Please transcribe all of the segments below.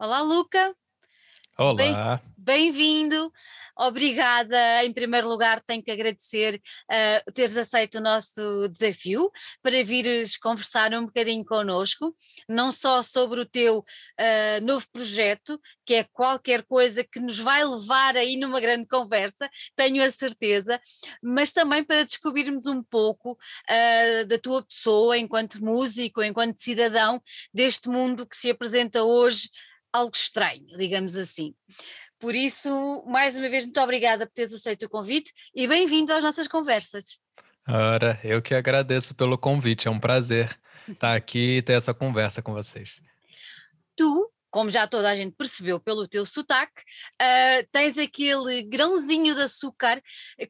Olá, Luca. Olá. Bem-vindo. Obrigada. Em primeiro lugar, tenho que agradecer uh, teres aceito o nosso desafio para vires conversar um bocadinho connosco, não só sobre o teu uh, novo projeto, que é qualquer coisa que nos vai levar aí numa grande conversa, tenho a certeza, mas também para descobrirmos um pouco uh, da tua pessoa enquanto músico, enquanto cidadão deste mundo que se apresenta hoje algo estranho, digamos assim. Por isso, mais uma vez, muito obrigada por teres aceito o convite e bem-vindo às nossas conversas. Ora, eu que agradeço pelo convite, é um prazer estar aqui e ter essa conversa com vocês. Tu como já toda a gente percebeu pelo teu sotaque, uh, tens aquele grãozinho de açúcar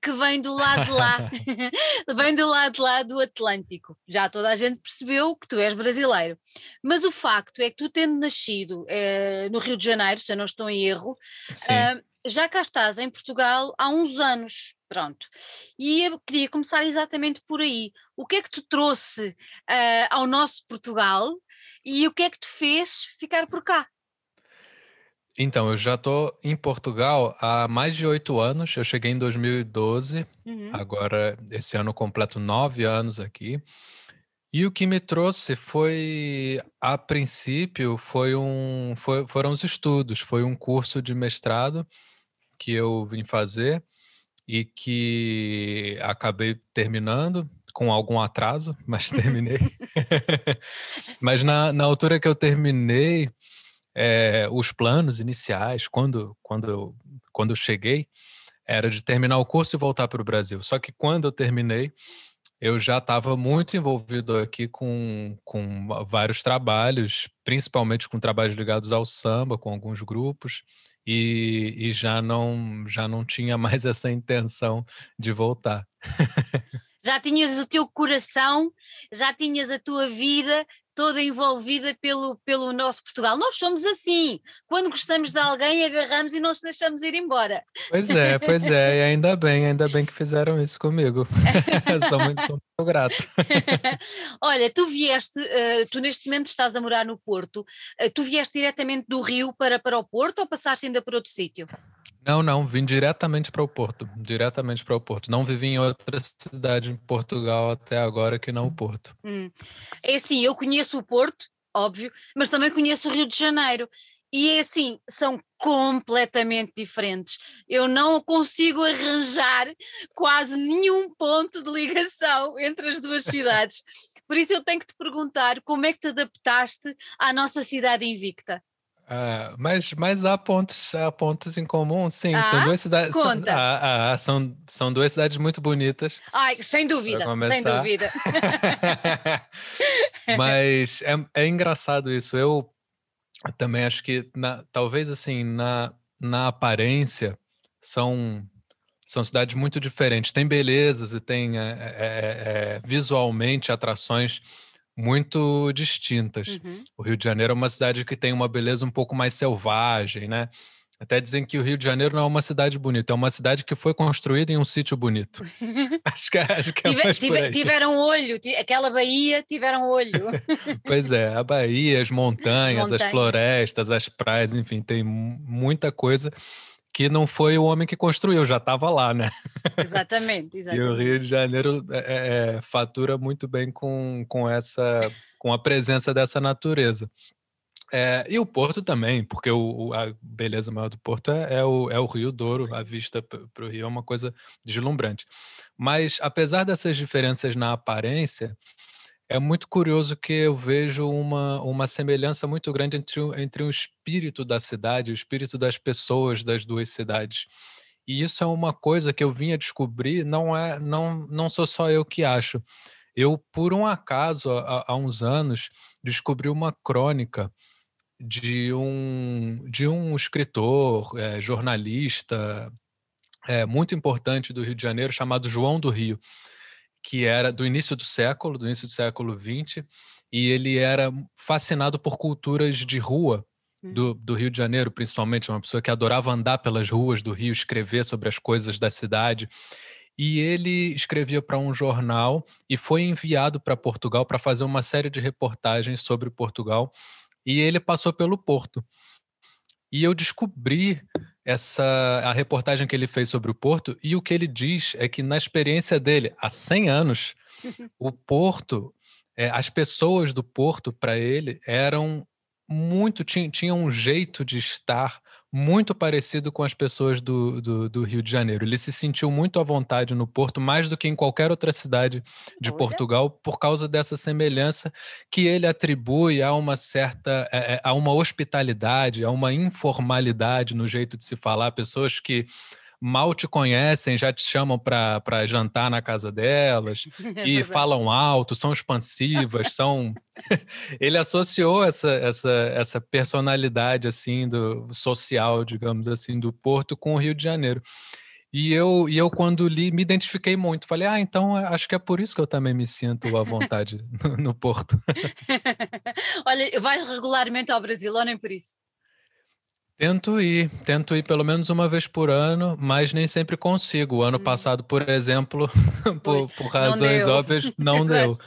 que vem do lado de lá, vem do lado de lá do Atlântico. Já toda a gente percebeu que tu és brasileiro. Mas o facto é que tu tendo nascido uh, no Rio de Janeiro, se eu não estou em erro, uh, já cá estás em Portugal há uns anos. Pronto. E eu queria começar exatamente por aí. O que é que te trouxe uh, ao nosso Portugal e o que é que te fez ficar por cá? Então, eu já estou em Portugal há mais de oito anos. Eu cheguei em 2012, uhum. agora esse ano completo nove anos aqui. E o que me trouxe foi, a princípio, foi um, foi, foram os estudos, foi um curso de mestrado que eu vim fazer e que acabei terminando com algum atraso, mas terminei. mas na, na altura que eu terminei, é, os planos iniciais, quando, quando, eu, quando eu cheguei, era de terminar o curso e voltar para o Brasil. Só que quando eu terminei, eu já estava muito envolvido aqui com, com vários trabalhos, principalmente com trabalhos ligados ao samba, com alguns grupos e, e já não já não tinha mais essa intenção de voltar. já tinhas o teu coração, já tinhas a tua vida toda envolvida pelo, pelo nosso Portugal. Nós somos assim, quando gostamos de alguém, agarramos e não se deixamos ir embora. Pois é, pois é, e ainda bem, ainda bem que fizeram isso comigo. sou, muito, sou muito grato. Olha, tu vieste, uh, tu neste momento estás a morar no Porto, uh, tu vieste diretamente do Rio para, para o Porto ou passaste ainda por outro sítio? Não, não, vim diretamente para o Porto, diretamente para o Porto. Não vivi em outra cidade em Portugal até agora que não o Porto. Hum. É assim, eu conheço o Porto, óbvio, mas também conheço o Rio de Janeiro. E é assim, são completamente diferentes. Eu não consigo arranjar quase nenhum ponto de ligação entre as duas cidades. Por isso eu tenho que te perguntar como é que te adaptaste à nossa cidade invicta. Ah, mas, mas há pontos, há pontos em comum, sim. Ah, são duas cidades. São, ah, ah, são, são duas cidades muito bonitas. Ai, sem dúvida, sem dúvida. mas é, é engraçado isso. Eu também acho que na, talvez assim, na, na aparência, são, são cidades muito diferentes. Tem belezas e tem é, é, é, visualmente atrações muito distintas. Uhum. O Rio de Janeiro é uma cidade que tem uma beleza um pouco mais selvagem, né? Até dizem que o Rio de Janeiro não é uma cidade bonita, é uma cidade que foi construída em um sítio bonito. acho que, é, acho que é Tive, Tiveram olho, aquela Bahia tiveram olho. pois é, a Bahia, as montanhas, as montanhas, as florestas, as praias, enfim, tem muita coisa que não foi o homem que construiu, já estava lá, né? Exatamente, exatamente. e o Rio de Janeiro é, é, é, fatura muito bem com, com essa, com a presença dessa natureza. É, e o Porto também, porque o, a beleza maior do Porto é, é, o, é o Rio Douro, a vista para o Rio é uma coisa deslumbrante. Mas, apesar dessas diferenças na aparência, é muito curioso que eu vejo uma, uma semelhança muito grande entre, entre o espírito da cidade, o espírito das pessoas das duas cidades. E isso é uma coisa que eu vim a descobrir, não é, não, não sou só eu que acho. Eu, por um acaso, há, há uns anos, descobri uma crônica de um, de um escritor, é, jornalista, é, muito importante do Rio de Janeiro, chamado João do Rio que era do início do século, do início do século XX, e ele era fascinado por culturas de rua do, hum. do, Rio de Janeiro, principalmente, uma pessoa que adorava andar pelas ruas do Rio, escrever sobre as coisas da cidade. E ele escrevia para um jornal e foi enviado para Portugal para fazer uma série de reportagens sobre Portugal. E ele passou pelo Porto. E eu descobri essa a reportagem que ele fez sobre o Porto e o que ele diz é que na experiência dele há 100 anos o Porto é, as pessoas do Porto para ele eram muito tinham, tinham um jeito de estar muito parecido com as pessoas do, do, do, Rio de Janeiro. Ele se sentiu muito à vontade no Porto, mais do que em qualquer outra cidade de Olha. Portugal, por causa dessa semelhança que ele atribui a uma certa, é, a uma hospitalidade, a uma informalidade no jeito de se falar, pessoas que mal te conhecem, já te chamam para jantar na casa delas é e falam alto, são expansivas, são. Ele associou essa, essa, essa personalidade assim do social, digamos assim, do Porto com o Rio de Janeiro. E eu, e eu, quando li, me identifiquei muito. Falei, ah, então acho que é por isso que eu também me sinto à vontade no, no Porto. Olha, vais regularmente ao Brasil ou nem por isso? Tento ir, tento ir pelo menos uma vez por ano, mas nem sempre consigo. O ano hum. passado, por exemplo, por, por, razões não óbvias, não deu.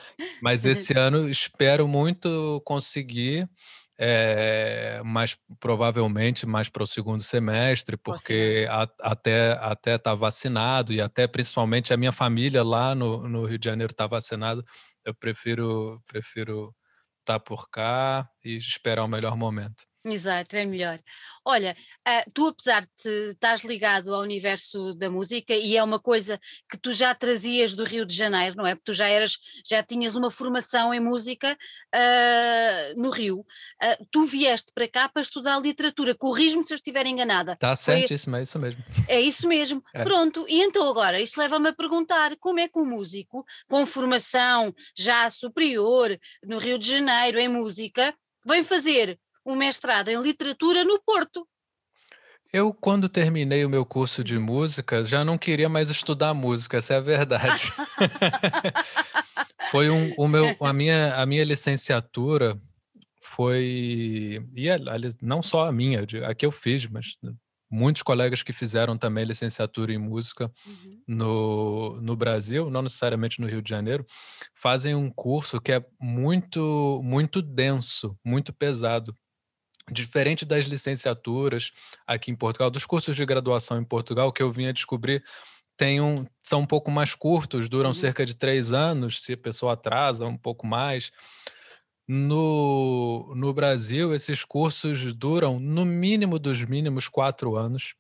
Mas esse ano espero muito conseguir, é, mas provavelmente mais para o segundo semestre, porque a, até até tá vacinado e até principalmente a minha família lá no, no Rio de Janeiro está vacinado. Eu prefiro prefiro estar tá por cá e esperar o melhor momento. Exato, é melhor. Olha, uh, tu apesar de estás ligado ao universo da música e é uma coisa que tu já trazias do Rio de Janeiro, não é? Porque tu já eras, já tinhas uma formação em música uh, no Rio. Uh, tu vieste para cá para estudar literatura. Corrijo-me se eu estiver enganada. Está certíssimo, é isso mesmo. É isso mesmo. É. Pronto, e então agora, isto leva-me a perguntar como é que um músico com formação já superior no Rio de Janeiro em música vem fazer um mestrado em literatura no Porto. Eu, quando terminei o meu curso de música, já não queria mais estudar música, essa é a verdade. foi um, o meu, a, minha, a minha licenciatura foi. E não só a minha, a que eu fiz, mas muitos colegas que fizeram também licenciatura em música uhum. no, no Brasil, não necessariamente no Rio de Janeiro, fazem um curso que é muito, muito denso, muito pesado. Diferente das licenciaturas aqui em Portugal, dos cursos de graduação em Portugal, que eu vim a descobrir tem um, são um pouco mais curtos, duram uhum. cerca de três anos, se a pessoa atrasa um pouco mais. No, no Brasil, esses cursos duram no mínimo dos mínimos quatro anos.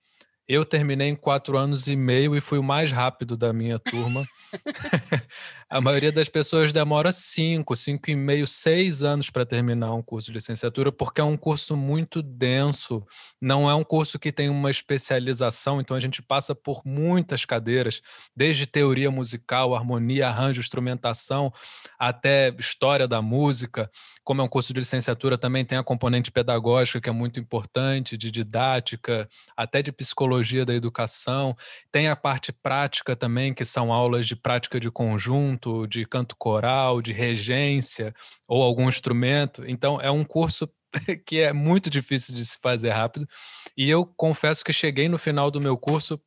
Eu terminei em quatro anos e meio e fui o mais rápido da minha turma. a maioria das pessoas demora cinco, cinco e meio, seis anos para terminar um curso de licenciatura, porque é um curso muito denso. Não é um curso que tem uma especialização, então a gente passa por muitas cadeiras, desde teoria musical, harmonia, arranjo, instrumentação, até história da música como é um curso de licenciatura, também tem a componente pedagógica, que é muito importante, de didática, até de psicologia da educação. Tem a parte prática também, que são aulas de prática de conjunto, de canto coral, de regência ou algum instrumento. Então, é um curso que é muito difícil de se fazer rápido. E eu confesso que cheguei no final do meu curso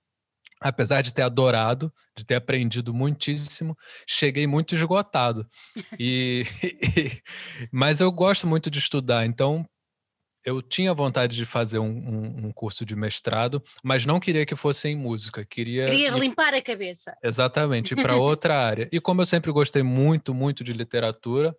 apesar de ter adorado, de ter aprendido muitíssimo, cheguei muito esgotado. E, mas eu gosto muito de estudar, então eu tinha vontade de fazer um, um, um, curso de mestrado, mas não queria que fosse em música. Queria Querias limpar a cabeça. Exatamente, para outra área. E como eu sempre gostei muito, muito de literatura,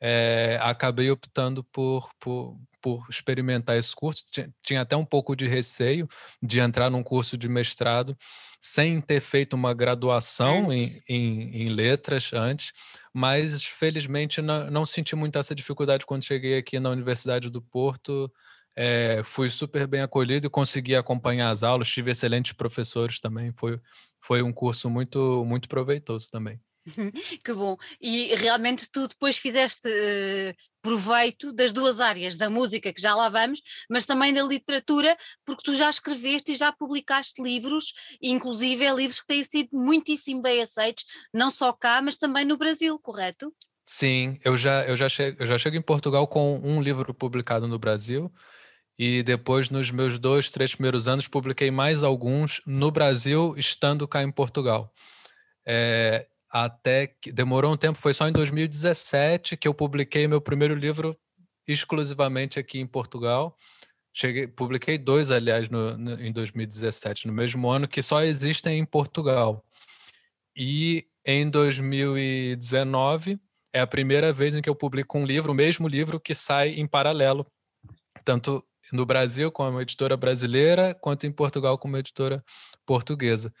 é, acabei optando por, por, por experimentar esse curso. Tinha, tinha, até um pouco de receio de entrar num curso de mestrado sem ter feito uma graduação em, em, em, letras antes, mas felizmente não, não senti muito essa dificuldade quando cheguei aqui na Universidade do Porto. É, fui super bem acolhido e consegui acompanhar as aulas, tive excelentes professores também, foi, foi um curso muito, muito proveitoso também. que bom. E realmente tu depois fizeste uh, proveito das duas áreas, da música, que já lá vamos, mas também da literatura, porque tu já escreveste e já publicaste livros, inclusive é livros que têm sido muitíssimo bem aceitos, não só cá, mas também no Brasil, correto? Sim, eu já, eu já, chego, eu já chego em Portugal com um livro publicado no Brasil. E depois, nos meus dois, três primeiros anos, publiquei mais alguns no Brasil, estando cá em Portugal. É, até que demorou um tempo, foi só em 2017 que eu publiquei meu primeiro livro exclusivamente aqui em Portugal. cheguei, publiquei dois, aliás, no, no, em 2017, no mesmo ano, que só existem em Portugal. E em 2019 é a primeira vez em que eu publico um livro, o mesmo livro que sai em paralelo, tanto no Brasil com uma editora brasileira, quanto em Portugal com uma editora portuguesa.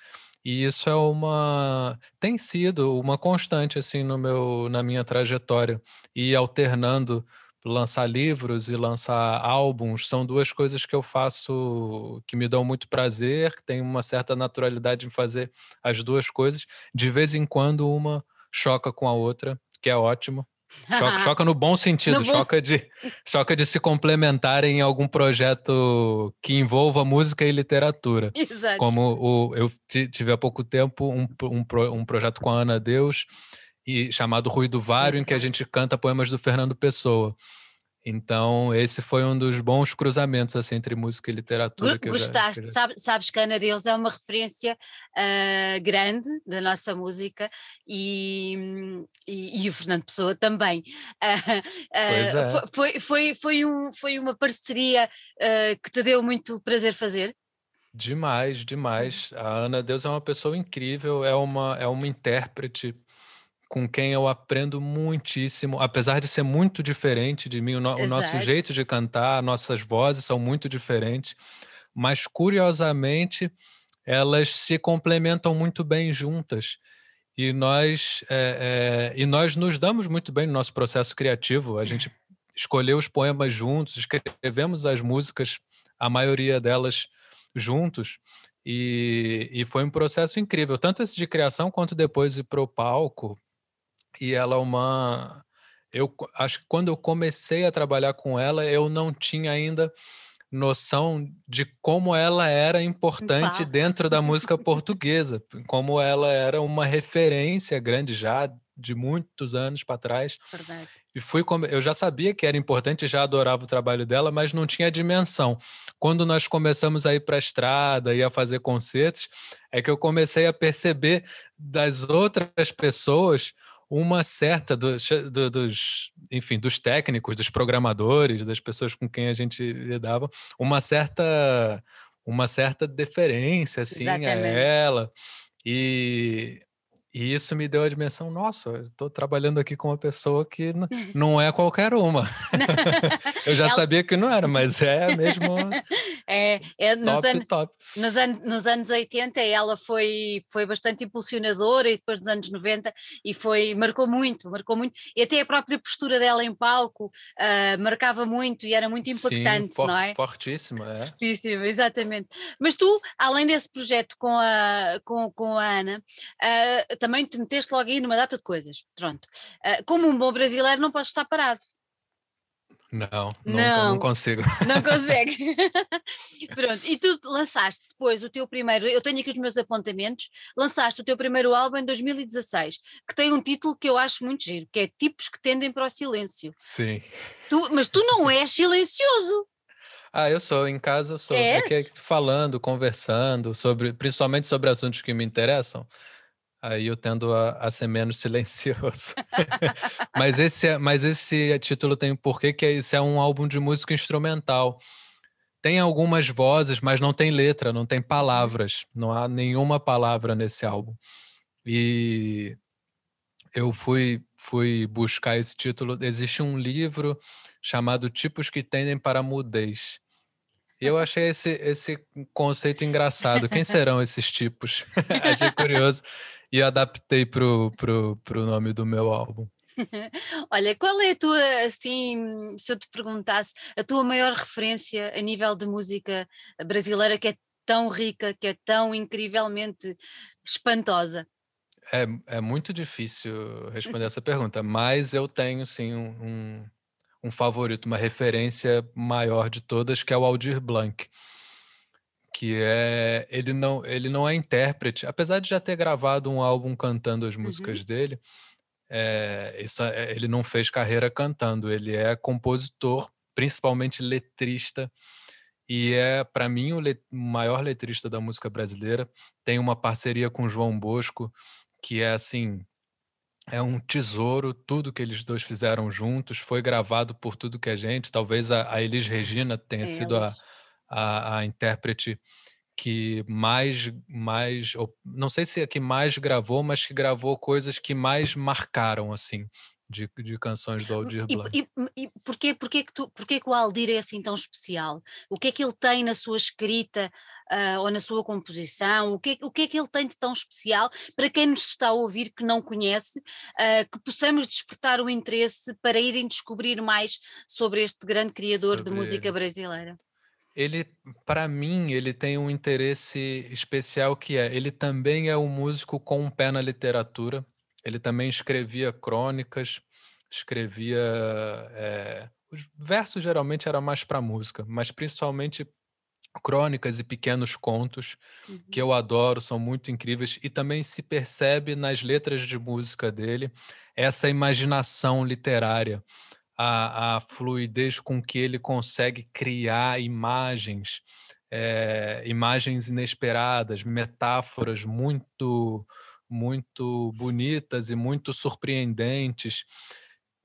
E isso é uma tem sido uma constante assim no meu na minha trajetória e alternando lançar livros e lançar álbuns são duas coisas que eu faço que me dão muito prazer, que tem uma certa naturalidade em fazer as duas coisas. De vez em quando uma choca com a outra, que é ótimo. Choca, choca no bom sentido, no choca, bom... De, choca de se complementarem em algum projeto que envolva música e literatura. Exato. Como o, eu tive há pouco tempo um, um, um projeto com a Ana Deus, e, chamado Ruído Vário, em que a gente canta poemas do Fernando Pessoa. Então, esse foi um dos bons cruzamentos assim, entre música e literatura. Que Gostaste, já, sabes que Ana Deus é uma referência uh, grande da nossa música e, e, e, o Fernando Pessoa também. Uh, uh, foi, foi, foi, um, foi uma parceria que te deu muito prazer fazer? Demais, demais. A Ana Deus é uma pessoa incrível, é uma, é uma intérprete com quem eu aprendo muitíssimo, apesar de ser muito diferente de mim, o, no, o nosso jeito de cantar, nossas vozes são muito diferentes, mas curiosamente elas se complementam muito bem juntas e nós é, é, e nós nos damos muito bem no nosso processo criativo. A gente escolheu os poemas juntos, escrevemos as músicas, a maioria delas juntos. E, e foi um processo incrível, tanto esse de criação quanto depois ir para o palco, e ela é uma. Eu acho que quando eu comecei a trabalhar com ela, eu não tinha ainda noção de como ela era importante dentro da música portuguesa, como ela era uma referência grande já de muitos anos para trás. Verdade. E fui eu já sabia que era importante, já adorava o trabalho dela, mas não tinha dimensão. Quando nós começamos a ir para a estrada e a fazer concertos, é que eu comecei a perceber das outras pessoas uma certa do, do, dos, enfim, dos técnicos, dos programadores, das pessoas com quem a gente lidava, uma certa uma certa deferência assim Exatamente. a ela e e isso me deu a dimensão, nossa, estou trabalhando aqui com uma pessoa que não é qualquer uma. eu já Ela... sabia que não era, mas é mesmo. É, é nos, top, top. Nos, an nos anos 80 ela foi, foi bastante impulsionadora e depois nos anos 90 e foi, marcou muito, marcou muito. E até a própria postura dela em palco uh, marcava muito e era muito impactante, Sim, não é? Fortíssima, é. Fortíssima, exatamente. Mas tu, além desse projeto com a, com, com a Ana, uh, também te meteste logo aí numa data de coisas. Pronto. Uh, como um bom brasileiro, não podes estar parado. Não, não, não consigo. Não consegues. Pronto, e tu lançaste depois o teu primeiro, eu tenho aqui os meus apontamentos, lançaste o teu primeiro álbum em 2016, que tem um título que eu acho muito giro, que é Tipos que Tendem para o Silêncio. Sim. Tu, mas tu não és silencioso. Ah, eu sou, em casa eu sou. É que, falando, conversando, sobre, principalmente sobre assuntos que me interessam aí eu tendo a, a ser menos silencioso. mas, esse, é, mas esse título tem um porquê que esse é um álbum de música instrumental. Tem algumas vozes, mas não tem letra, não tem palavras. Não há nenhuma palavra nesse álbum. E eu fui, fui buscar esse título. Existe um livro chamado Tipos que Tendem para a Mudez. E eu achei esse, esse conceito engraçado. Quem serão esses tipos? achei curioso e adaptei pro, pro, pro nome do meu álbum. Olha, qual é a tua, assim, se eu te perguntasse, a tua maior referência a nível de música brasileira que é tão rica, que é tão incrivelmente espantosa? É, é muito difícil responder essa pergunta, mas eu tenho sim um, um favorito, uma referência maior de todas, que é o Aldir Blanc que é ele não ele não é intérprete, apesar de já ter gravado um álbum cantando as músicas uhum. dele, é, é, ele não fez carreira cantando, ele é compositor, principalmente letrista e é para mim o let, maior letrista da música brasileira. Tem uma parceria com João Bosco que é assim é um tesouro, tudo que eles dois fizeram juntos, foi gravado por tudo que a gente, talvez a, a Elis Regina tenha é, sido a, a, a, intérprete que mais, mais, não sei se é que mais gravou, mas que gravou coisas que mais marcaram, assim, de, de canções do Aldir Blanc. E, e, e porquê, porquê, que tu, porquê que o Aldir é assim tão especial? O que é que ele tem na sua escrita uh, ou na sua composição? O que, o que é que ele tem de tão especial para quem nos está a ouvir que não conhece, uh, que possamos despertar o interesse para irem descobrir mais sobre este grande criador sobre de música ele. brasileira? Ele, para mim, ele tem um interesse especial que é, ele também é um músico com um pé na literatura, ele também escrevia crônicas, escrevia. É, os versos geralmente eram mais para música, mas principalmente crônicas e pequenos contos uhum. que eu adoro, são muito incríveis e também se percebe nas letras de música dele essa imaginação literária, a, a fluidez com que ele consegue criar imagens, é, imagens inesperadas, metáforas muito muito bonitas e muito surpreendentes,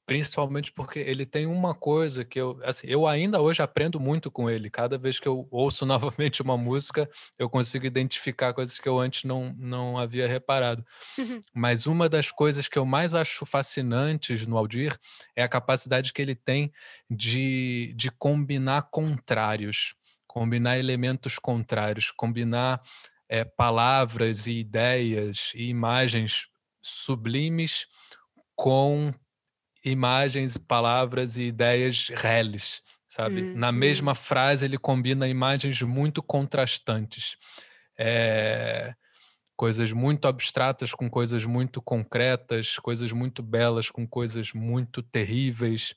principalmente porque ele tem uma coisa que eu, assim, eu ainda hoje aprendo muito com ele. Cada vez que eu ouço novamente uma música, eu consigo identificar coisas que eu antes não, não havia reparado. Uhum. Mas uma das coisas que eu mais acho fascinantes no Aldir é a capacidade que ele tem de, de combinar contrários, combinar elementos contrários, combinar é, palavras e ideias e imagens sublimes com imagens, palavras e ideias reles, sabe? Hum, Na hum. mesma frase ele combina imagens muito contrastantes. É, coisas muito abstratas com coisas muito concretas, coisas muito belas com coisas muito terríveis.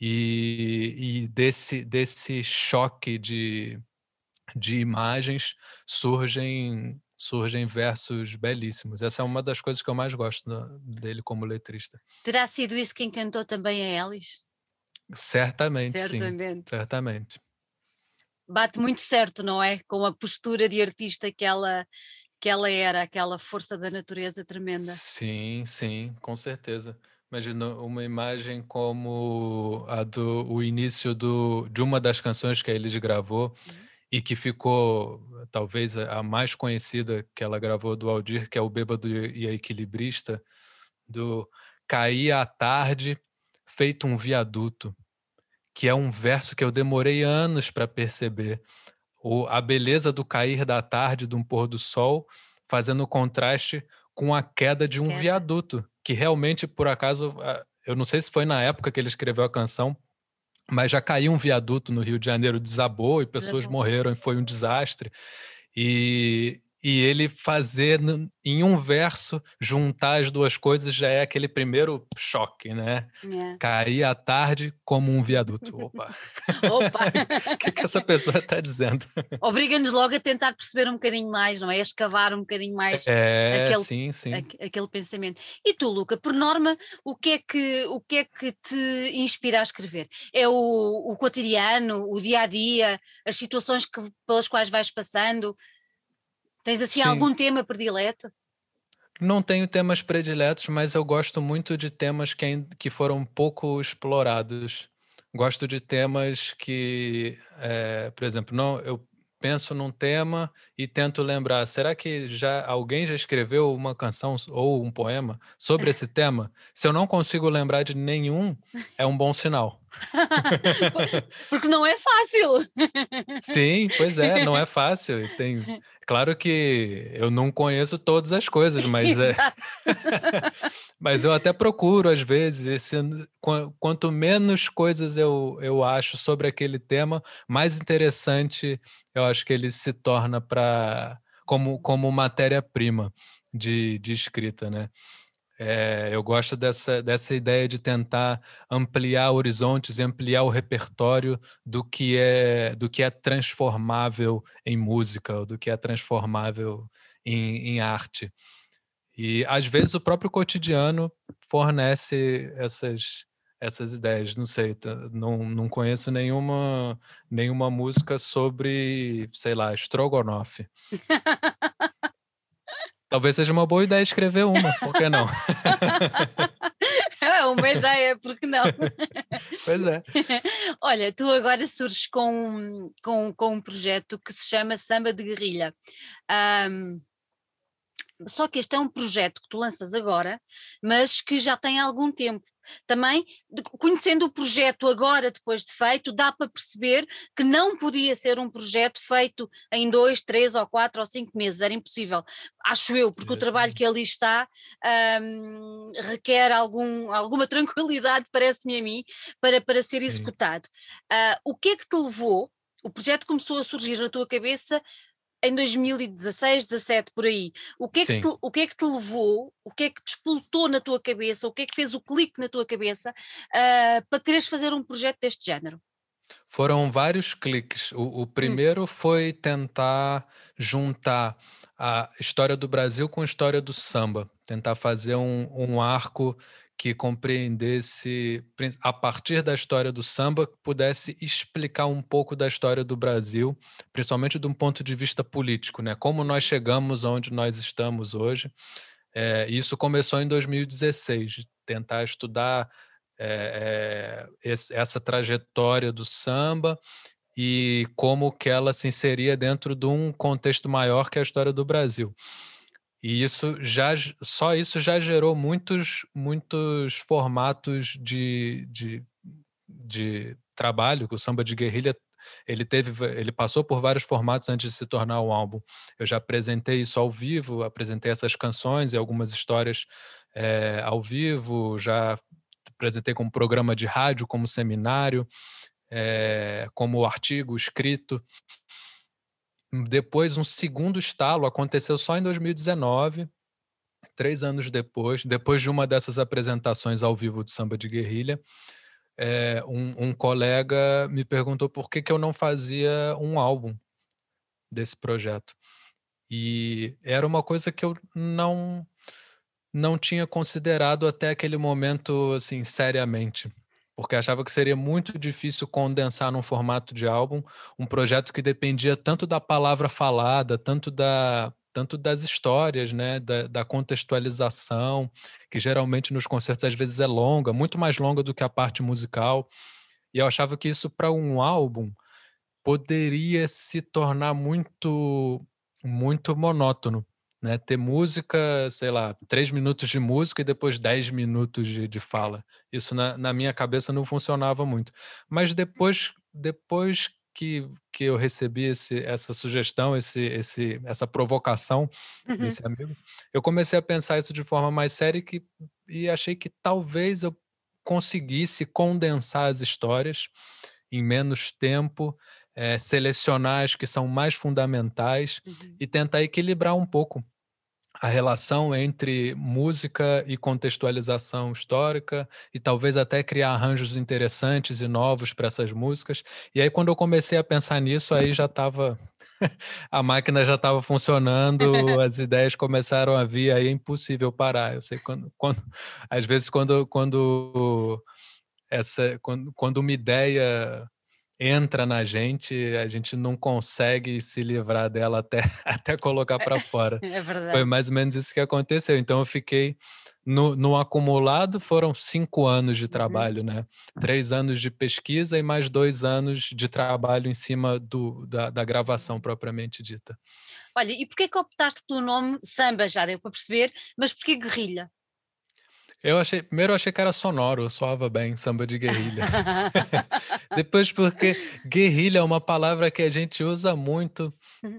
E, e desse, desse choque de, de imagens surgem surgem versos belíssimos. Essa é uma das coisas que eu mais gosto dele como letrista. Terá sido isso que encantou também a Elis? Certamente, certamente. sim. Certamente. Bate muito certo, não é? Com a postura de artista que ela que ela era, aquela força da natureza tremenda. Sim, sim, com certeza. Imagina uma imagem como a do o início do, de uma das canções que a Elis gravou. Uhum e que ficou talvez a mais conhecida que ela gravou do Aldir, que é o Bêbado e a Equilibrista, do Cair à tarde, feito um viaduto, que é um verso que eu demorei anos para perceber. O, a beleza do cair da tarde, de um pôr do sol, fazendo contraste com a queda de um queda. viaduto, que realmente, por acaso, eu não sei se foi na época que ele escreveu a canção, mas já caiu um viaduto no Rio de Janeiro, desabou e pessoas desabou. morreram e foi um desastre. E, e ele fazer em um verso juntar as duas coisas já é aquele primeiro choque, né? É. Cair à tarde como um viaduto. Opa! Opa! O que, que essa pessoa está dizendo? Obriga-nos logo a tentar perceber um bocadinho mais, não é? A escavar um bocadinho mais é, aquele, sim, sim. aquele pensamento. E tu, Luca, por norma, o que é que, o que, é que te inspira a escrever? É o, o cotidiano, o dia a dia, as situações que, pelas quais vais passando? Tens assim Sim. algum tema predileto? Não tenho temas prediletos, mas eu gosto muito de temas que, que foram pouco explorados. Gosto de temas que, é, por exemplo, não, eu penso num tema e tento lembrar, será que já alguém já escreveu uma canção ou um poema sobre esse tema? Se eu não consigo lembrar de nenhum, é um bom sinal. Porque não é fácil. Sim, pois é, não é fácil. Tem, claro que eu não conheço todas as coisas, mas é, mas eu até procuro às vezes. Esse, quanto menos coisas eu, eu acho sobre aquele tema, mais interessante eu acho que ele se torna para como como matéria-prima de, de escrita, né? É, eu gosto dessa, dessa ideia de tentar ampliar horizontes e ampliar o repertório do que é do que é transformável em música, do que é transformável em, em arte. E às vezes o próprio cotidiano fornece essas essas ideias. Não sei, não, não conheço nenhuma nenhuma música sobre, sei lá, estrogonofe. Talvez seja uma boa ideia escrever uma, por que não? é uma ideia, porque não? Pois é. Olha, tu agora surges com, com, com um projeto que se chama Samba de Guerrilha. Um, só que este é um projeto que tu lanças agora, mas que já tem algum tempo. Também, de, conhecendo o projeto agora, depois de feito, dá para perceber que não podia ser um projeto feito em dois, três ou quatro ou cinco meses, era impossível, acho eu, porque o trabalho que ali está um, requer algum, alguma tranquilidade, parece-me a mim, para, para ser executado. Uh, o que é que te levou? O projeto começou a surgir na tua cabeça em 2016, 17 por aí. O que, é que te, o que é que te levou, o que é que te expultou na tua cabeça, o que é que fez o clique na tua cabeça uh, para quereres fazer um projeto deste género? Foram vários cliques. O, o hum. primeiro hum. foi tentar juntar a história do Brasil com a história do samba, tentar fazer um, um arco que compreendesse, a partir da história do samba, pudesse explicar um pouco da história do Brasil, principalmente de um ponto de vista político, né? Como nós chegamos onde nós estamos hoje. É, isso começou em 2016, tentar estudar é, é, esse, essa trajetória do samba e como que ela se inseria dentro de um contexto maior que a história do Brasil. E isso já só isso já gerou muitos muitos formatos de, de, de trabalho, o samba de guerrilha ele teve ele passou por vários formatos antes de se tornar um álbum. Eu já apresentei isso ao vivo, apresentei essas canções e algumas histórias é, ao vivo, já apresentei como programa de rádio, como seminário, é, como artigo escrito. Depois, um segundo estalo aconteceu só em 2019, três anos depois, depois de uma dessas apresentações ao vivo do Samba de Guerrilha, é, um, um, colega me perguntou por que, que eu não fazia um álbum desse projeto. E era uma coisa que eu não não tinha considerado até aquele momento assim seriamente porque achava que seria muito difícil condensar num formato de álbum um projeto que dependia tanto da palavra falada, tanto da tanto das histórias, né, da, da, contextualização, que geralmente nos concertos às vezes é longa, muito mais longa do que a parte musical. E eu achava que isso para um álbum poderia se tornar muito muito monótono né? Ter música, sei lá, três minutos de música e depois dez minutos de, de fala. Isso na, na minha cabeça não funcionava muito. Mas depois, depois que, que eu recebi esse, essa sugestão, esse, esse, essa provocação uhum. desse amigo, eu comecei a pensar isso de forma mais séria e, que, e achei que talvez eu conseguisse condensar as histórias em menos tempo, é, selecionar as que são mais fundamentais uhum. e tentar equilibrar um pouco a relação entre música e contextualização histórica e talvez até criar arranjos interessantes e novos para essas músicas. E aí quando eu comecei a pensar nisso, aí já estava a máquina já estava funcionando, as ideias começaram a vir, aí é impossível parar. Eu sei quando, quando às vezes quando quando essa quando, quando uma ideia entra na gente, a gente não consegue se livrar dela até, até colocar para fora. É verdade. Foi mais ou menos isso que aconteceu. Então eu fiquei no, no acumulado foram cinco anos de uhum. trabalho, uhum. né? Três anos de pesquisa e mais dois anos de trabalho em cima do, da, da gravação propriamente dita. Olha, e porquê que optaste pelo nome samba? Já deu para perceber, mas porquê guerrilha? Eu achei, primeiro eu achei que era sonoro, soava bem, samba de guerrilha. Depois porque guerrilha é uma palavra que a gente usa muito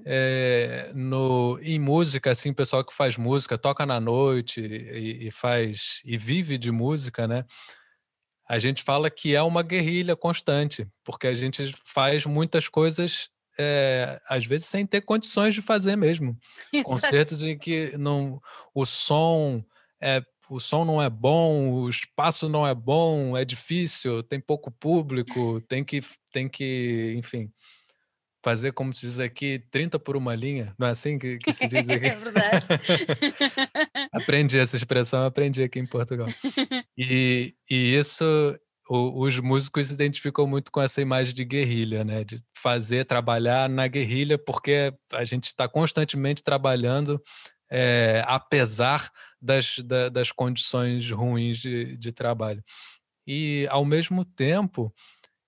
é, no, em música, assim, pessoal que faz música, toca na noite e, e, faz e vive de música, né? A gente fala que é uma guerrilha constante, porque a gente faz muitas coisas é, às vezes sem ter condições de fazer mesmo. Concertos em que não, o som é o som não é bom, o espaço não é bom, é difícil, tem pouco público, tem que, tem que enfim, fazer, como se diz aqui, 30 por uma linha. Não é assim que, que se diz aqui? é verdade. aprendi essa expressão, aprendi aqui em Portugal. E, e isso, o, os músicos se identificam muito com essa imagem de guerrilha, né? De fazer, trabalhar na guerrilha, porque a gente está constantemente trabalhando é, apesar das, da, das condições ruins de, de trabalho. E, ao mesmo tempo,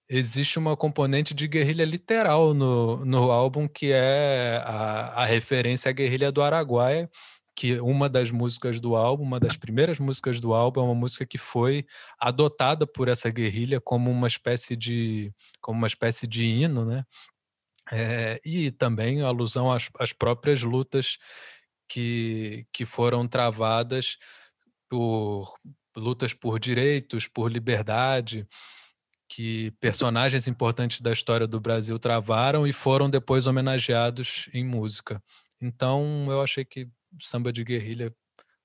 existe uma componente de guerrilha literal no, no álbum, que é a, a referência à guerrilha do Araguaia, que uma das músicas do álbum, uma das primeiras músicas do álbum, é uma música que foi adotada por essa guerrilha como uma espécie de, como uma espécie de hino, né? É, e também alusão às, às próprias lutas que, que foram travadas por lutas por direitos, por liberdade, que personagens importantes da história do Brasil travaram e foram depois homenageados em música. Então, eu achei que samba de guerrilha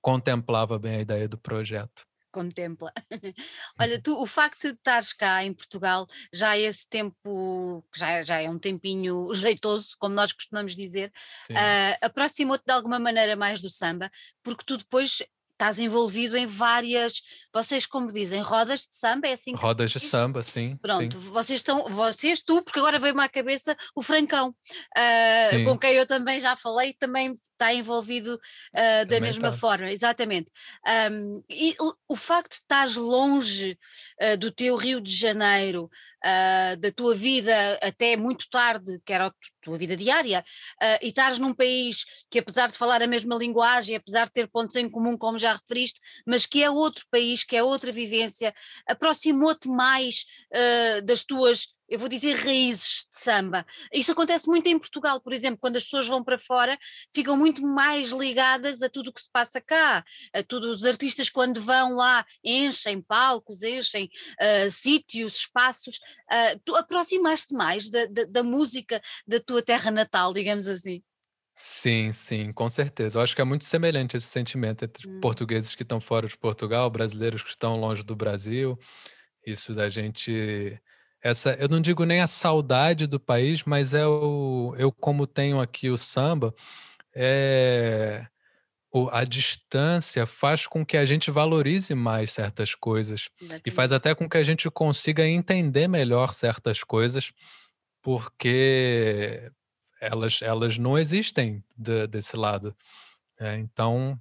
contemplava bem a ideia do projeto. Contempla. Olha, uhum. tu, o facto de estares cá em Portugal já é esse tempo, já, já é um tempinho jeitoso, como nós costumamos dizer, uh, aproximou-te de alguma maneira mais do samba, porque tu depois estás envolvido em várias, vocês como dizem, rodas de samba, é assim que Rodas de samba, sim. Pronto, sim. vocês estão, vocês, tu, porque agora veio-me à cabeça o Francão, uh, com quem eu também já falei, também está envolvido uh, da mesma tá. forma, exatamente. Um, e o, o, facto de estás longe uh, do teu Rio de Janeiro, da tua vida até muito tarde, que era a tua vida diária, e estás num país que apesar de falar a mesma linguagem, apesar de ter pontos em comum, como já referiste, mas que é outro país, que é outra vivência, aproximou-te mais das tuas eu vou dizer raízes de samba. Isso acontece muito em Portugal, por exemplo, quando as pessoas vão para fora, ficam muito mais ligadas a tudo o que se passa cá, a todos os artistas quando vão lá, enchem palcos, enchem uh, sítios, espaços. Uh, tu aproximaste mais da, da, da música da tua terra natal, digamos assim. Sim, sim, com certeza. Eu acho que é muito semelhante esse sentimento entre hum. portugueses que estão fora de Portugal, brasileiros que estão longe do Brasil. Isso da gente essa, eu não digo nem a saudade do país, mas é o, eu como tenho aqui o samba, é, o, a distância faz com que a gente valorize mais certas coisas e faz até com que a gente consiga entender melhor certas coisas, porque elas, elas não existem de, desse lado. É, então,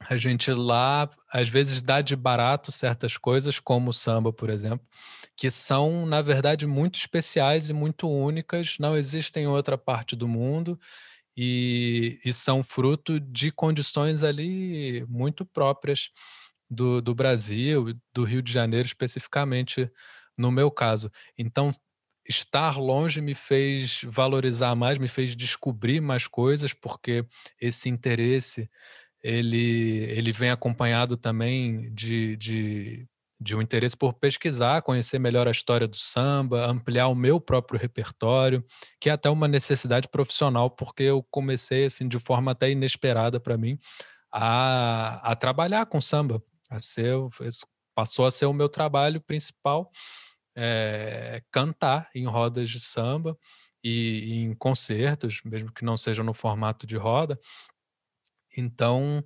a gente lá, às vezes, dá de barato certas coisas, como o samba, por exemplo, que são, na verdade, muito especiais e muito únicas, não existem em outra parte do mundo e, e são fruto de condições ali muito próprias do, do Brasil, do Rio de Janeiro especificamente, no meu caso. Então, estar longe me fez valorizar mais, me fez descobrir mais coisas, porque esse interesse ele, ele vem acompanhado também de, de de um interesse por pesquisar, conhecer melhor a história do samba, ampliar o meu próprio repertório, que é até uma necessidade profissional, porque eu comecei assim de forma até inesperada para mim a, a trabalhar com samba, a ser, passou a ser o meu trabalho principal, é, cantar em rodas de samba e, e em concertos, mesmo que não sejam no formato de roda. Então,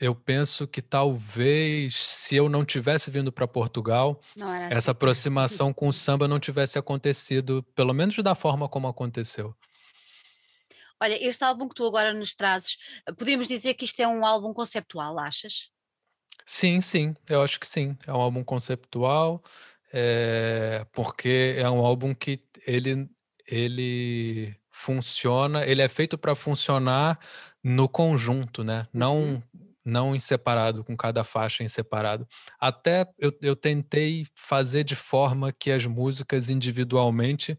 eu penso que talvez se eu não tivesse vindo para Portugal, essa assim. aproximação com o samba não tivesse acontecido, pelo menos da forma como aconteceu. Olha, este álbum que tu agora nos trazes, podemos dizer que isto é um álbum conceptual, achas? Sim, sim, eu acho que sim. É um álbum conceptual, é, porque é um álbum que ele, ele funciona, ele é feito para funcionar no conjunto, né? Não uhum não em separado, com cada faixa em separado. Até eu, eu tentei fazer de forma que as músicas individualmente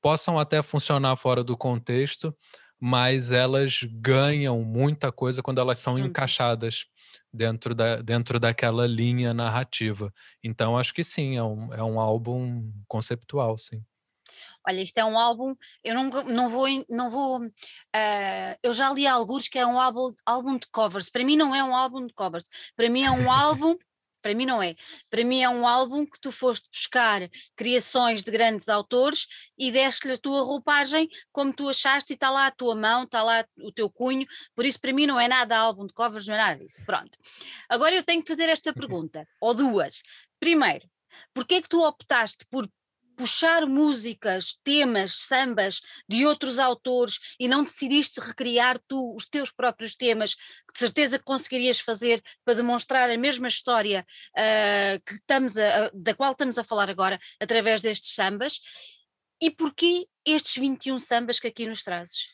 possam até funcionar fora do contexto, mas elas ganham muita coisa quando elas são encaixadas dentro, da, dentro daquela linha narrativa. Então, acho que sim, é um, é um álbum conceptual, sim olha, isto é um álbum, eu não, não vou, não vou uh, eu já li alguns que é um álbum, álbum de covers, para mim não é um álbum de covers, para mim é um álbum para mim não é. Para mim é um álbum que tu foste buscar criações de grandes autores e deste-lhe a tua roupagem como tu achaste e está lá a tua mão, está lá o teu cunho, por isso para mim não é nada álbum de covers, não é nada disso. Pronto. Agora eu tenho que fazer esta pergunta, ou duas. Primeiro, porquê é que tu optaste por puxar músicas, temas, sambas de outros autores e não decidiste recriar tu os teus próprios temas, que de certeza conseguirias fazer para demonstrar a mesma história uh, que estamos a, da qual estamos a falar agora através destes sambas? E porquê estes 21 sambas que aqui nos trazes?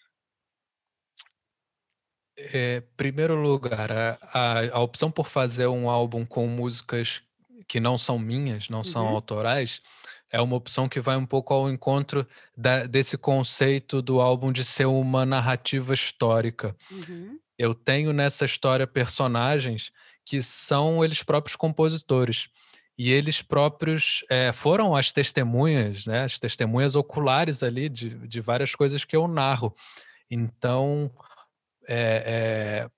É, primeiro lugar, a, a, a, opção por fazer um álbum com músicas que não são minhas, não são uhum. autorais, é uma opção que vai um pouco ao encontro da, desse conceito do álbum de ser uma narrativa histórica. Uhum. Eu tenho nessa história personagens que são eles próprios compositores. E eles próprios é, foram as testemunhas, né, as testemunhas oculares ali de, de várias coisas que eu narro. Então, é, é,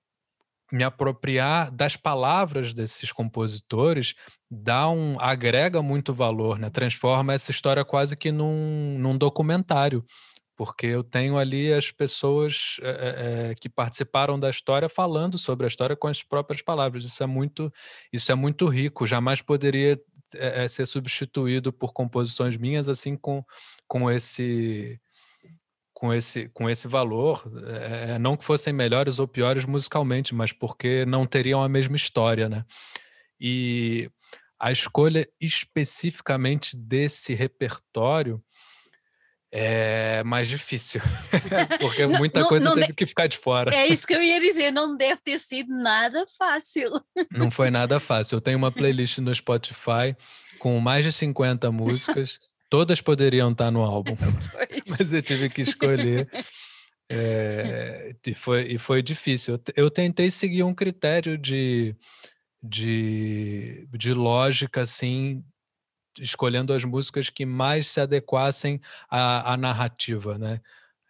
me apropriar das palavras desses compositores dá um agrega muito valor, né? Transforma essa história quase que num, num documentário, porque eu tenho ali as pessoas é, é, que participaram da história falando sobre a história com as próprias palavras. Isso é muito, isso é muito rico. Jamais poderia é, ser substituído por composições minhas assim com, com esse com esse, com esse valor, é, não que fossem melhores ou piores musicalmente, mas porque não teriam a mesma história, né? E a escolha especificamente desse repertório é mais difícil, porque muita não, coisa não teve de... que ficar de fora. É isso que eu ia dizer, não deve ter sido nada fácil. Não foi nada fácil. Eu tenho uma playlist no Spotify com mais de 50 músicas Todas poderiam estar no álbum, mas eu tive que escolher. É, e, foi, e foi difícil. Eu tentei seguir um critério de, de, de lógica, assim, escolhendo as músicas que mais se adequassem à, à narrativa, né?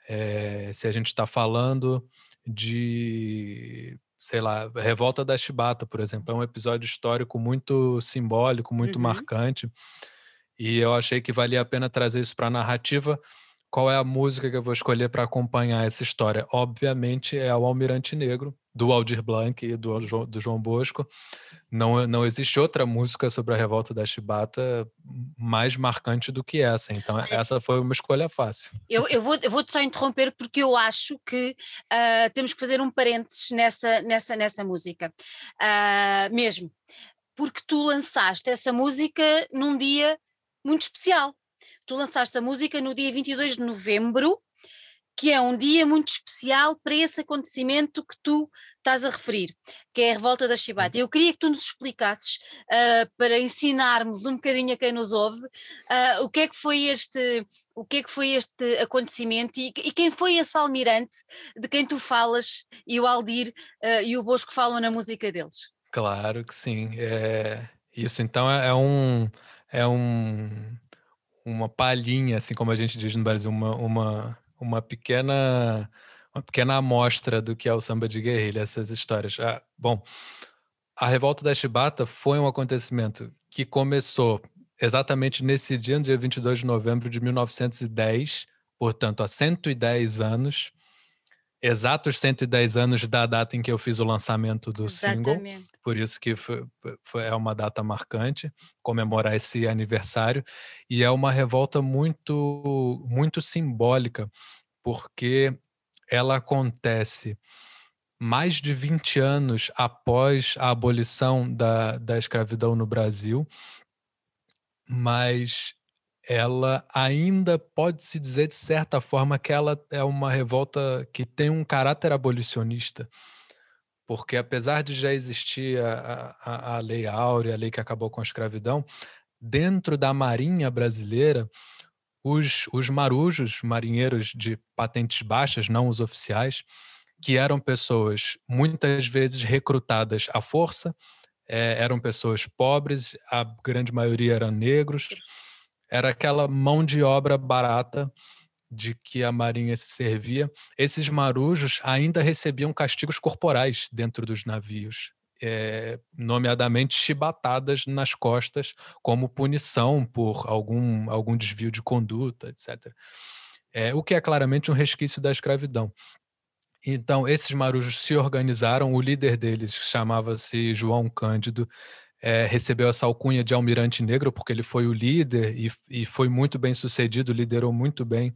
É, se a gente está falando de, sei lá, Revolta da Chibata, por exemplo, é um episódio histórico muito simbólico, muito uhum. marcante. E eu achei que valia a pena trazer isso para a narrativa. Qual é a música que eu vou escolher para acompanhar essa história? Obviamente é o Almirante Negro, do Aldir Blanc e do, do João Bosco. Não, não existe outra música sobre a revolta da Chibata mais marcante do que essa. Então, essa foi uma escolha fácil. Eu, eu, vou, eu vou só interromper porque eu acho que uh, temos que fazer um parênteses nessa, nessa, nessa música. Uh, mesmo. Porque tu lançaste essa música num dia muito especial. Tu lançaste a música no dia 22 de novembro, que é um dia muito especial para esse acontecimento que tu estás a referir, que é a revolta da Chibata. Eu queria que tu nos explicasses, uh, para ensinarmos um bocadinho a quem nos ouve, uh, o que é que foi este, o que é que foi este acontecimento e, e quem foi esse almirante de quem tu falas e o Aldir uh, e o Bosco falam na música deles. Claro que sim. É... Isso então é, é um é um, uma palhinha, assim como a gente diz no Brasil, uma, uma, uma pequena uma pequena amostra do que é o samba de guerrilha, essas histórias. Ah, bom, a revolta da Chibata foi um acontecimento que começou exatamente nesse dia, no dia 22 de novembro de 1910, portanto, há 110 anos, exatos 110 anos da data em que eu fiz o lançamento do Exatamente. single. Por isso que foi, foi, é uma data marcante, comemorar esse aniversário. E é uma revolta muito, muito simbólica, porque ela acontece mais de 20 anos após a abolição da, da escravidão no Brasil, mas ela ainda pode se dizer de certa forma que ela é uma revolta que tem um caráter abolicionista, porque apesar de já existir a, a, a lei áurea, a lei que acabou com a escravidão, dentro da marinha brasileira, os, os marujos, marinheiros de patentes baixas, não os oficiais, que eram pessoas muitas vezes recrutadas à força, é, eram pessoas pobres, a grande maioria eram negros, era aquela mão de obra barata de que a marinha se servia. Esses marujos ainda recebiam castigos corporais dentro dos navios, é, nomeadamente chibatadas nas costas, como punição por algum, algum desvio de conduta, etc. É, o que é claramente um resquício da escravidão. Então, esses marujos se organizaram, o líder deles chamava-se João Cândido, é, recebeu essa alcunha de almirante negro porque ele foi o líder e, e foi muito bem sucedido, liderou muito bem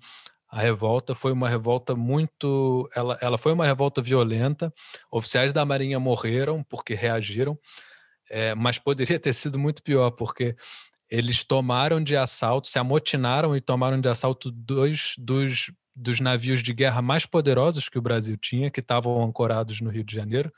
a revolta. Foi uma revolta muito. Ela, ela foi uma revolta violenta. Oficiais da Marinha morreram porque reagiram, é, mas poderia ter sido muito pior, porque eles tomaram de assalto, se amotinaram e tomaram de assalto dois dos, dos navios de guerra mais poderosos que o Brasil tinha, que estavam ancorados no Rio de Janeiro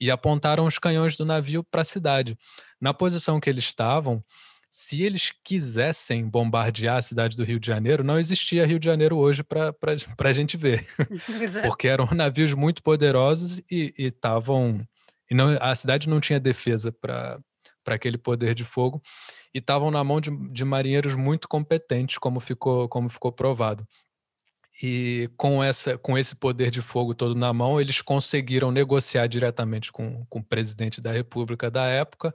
e apontaram os canhões do navio para a cidade. Na posição que eles estavam, se eles quisessem bombardear a cidade do Rio de Janeiro, não existia Rio de Janeiro hoje para a gente ver. Porque eram navios muito poderosos e estavam. E, não, a cidade não tinha defesa para aquele poder de fogo e estavam na mão de, de marinheiros muito competentes, como ficou, como ficou provado. E com, essa, com esse poder de fogo todo na mão, eles conseguiram negociar diretamente com, com o presidente da República da época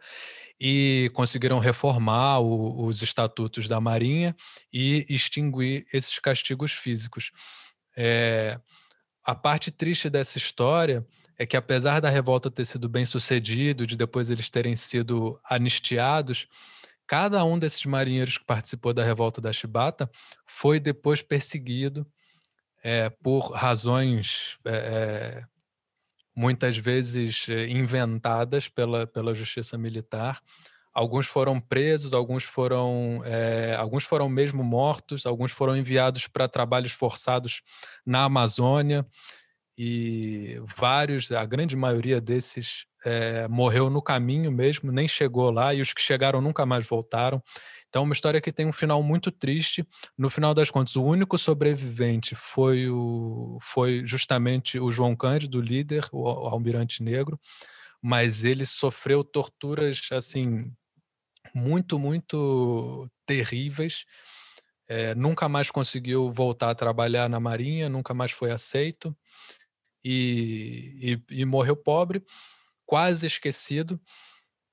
e conseguiram reformar o, os estatutos da Marinha e extinguir esses castigos físicos. É, a parte triste dessa história é que, apesar da revolta ter sido bem sucedido, de depois eles terem sido anistiados, cada um desses marinheiros que participou da revolta da Chibata foi depois perseguido é, por razões é, muitas vezes inventadas pela, pela justiça militar. Alguns foram presos, alguns foram, é, alguns foram mesmo mortos, alguns foram enviados para trabalhos forçados na Amazônia e vários, a grande maioria desses é, morreu no caminho mesmo, nem chegou lá e os que chegaram nunca mais voltaram. Então, uma história que tem um final muito triste. No final das contas, o único sobrevivente foi, o, foi justamente o João Cândido, líder, o, o almirante negro, mas ele sofreu torturas assim muito, muito terríveis. É, nunca mais conseguiu voltar a trabalhar na Marinha, nunca mais foi aceito e, e, e morreu pobre, quase esquecido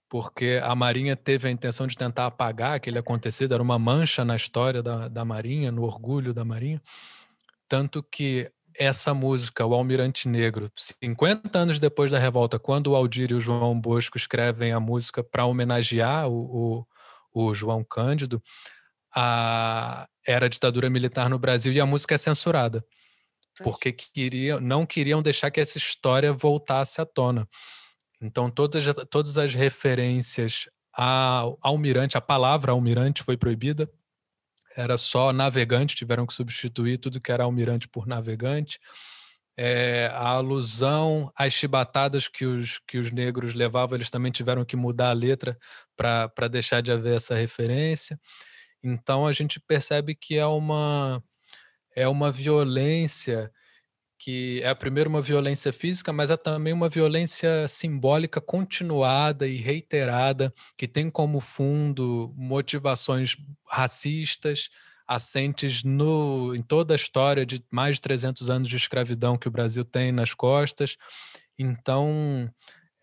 porque a Marinha teve a intenção de tentar apagar aquele acontecido, era uma mancha na história da, da Marinha, no orgulho da Marinha. Tanto que essa música, O Almirante Negro, 50 anos depois da revolta, quando o Aldir e o João Bosco escrevem a música para homenagear o, o, o, João Cândido, a, era a ditadura militar no Brasil e a música é censurada. Porque queriam, não queriam deixar que essa história voltasse à tona. Então, todas, todas as referências ao almirante, a palavra almirante foi proibida, era só navegante, tiveram que substituir tudo que era almirante por navegante. É, a alusão às chibatadas que os, que os negros levavam, eles também tiveram que mudar a letra para deixar de haver essa referência. Então a gente percebe que é uma, é uma violência que é primeiro uma violência física, mas é também uma violência simbólica continuada e reiterada, que tem como fundo motivações racistas, assentes no, em toda a história de mais de 300 anos de escravidão que o Brasil tem nas costas. Então,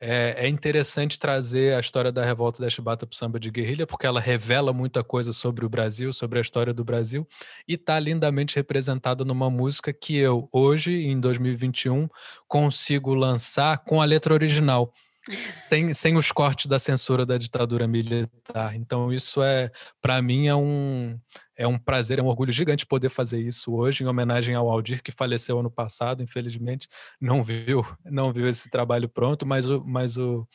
é, é, interessante trazer a história da revolta da Chibata para o samba de guerrilha, porque ela revela muita coisa sobre o Brasil, sobre a história do Brasil, e está lindamente representada numa música que eu, hoje, em 2021, consigo lançar com a letra original sem, sem os cortes da censura da ditadura militar. Então, isso é, para mim, é um, é um prazer, é um orgulho gigante poder fazer isso hoje, em homenagem ao Aldir, que faleceu ano passado, infelizmente, não viu, não viu esse trabalho pronto, mas, o, mas o,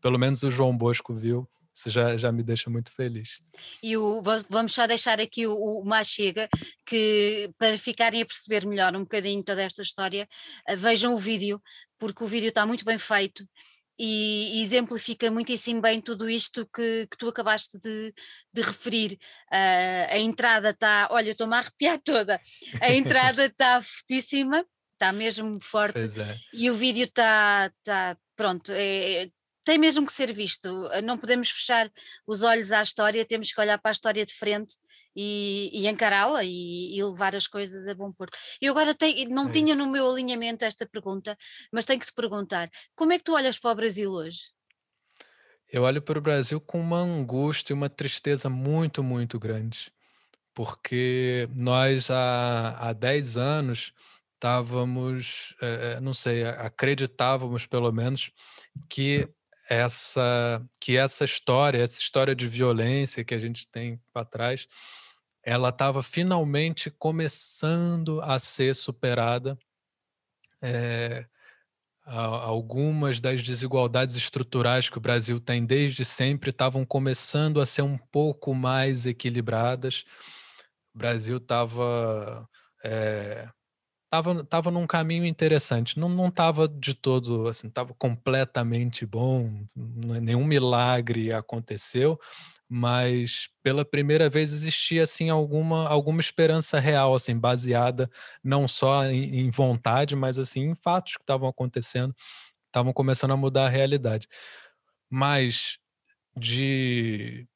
pelo menos o João Bosco viu. Isso já, já me deixa muito feliz. E o, vamos só deixar aqui o, o Mais Chega, que para ficarem a perceber melhor um bocadinho toda esta história, eh, vejam o vídeo, porque o vídeo está muito bem feito e, exemplifica muitíssimo bem tudo isto que, que tu acabaste de, de referir. Uh, a entrada está, olha, estou-me a arrepiar toda, a entrada está fortíssima, está mesmo forte, é. e o vídeo está, tá, pronto, é, tem mesmo que ser visto. Não podemos fechar os olhos à história, temos que olhar para a história de frente e, e encará-la e, e, levar as coisas a bom porto. Eu agora tenho, não é tinha no meu alinhamento esta pergunta, mas tenho que te perguntar: como é que tu olhas para o Brasil hoje? Eu olho para o Brasil com uma angústia e uma tristeza muito, muito grande, porque nós há, há 10 anos estávamos, é, não sei, acreditávamos pelo menos que essa que essa história, essa história de violência que a gente tem para trás, ela estava finalmente começando a ser superada. É, algumas das desigualdades estruturais que o Brasil tem desde sempre estavam começando a ser um pouco mais equilibradas. O Brasil estava é, tava, tava num caminho interessante. Não não estava de todo assim, estava completamente bom. Nenhum milagre aconteceu, mas pela primeira vez existia assim alguma alguma esperança real assim baseada não só em, em vontade mas assim em fatos que estavam acontecendo estavam começando a mudar a realidade mas de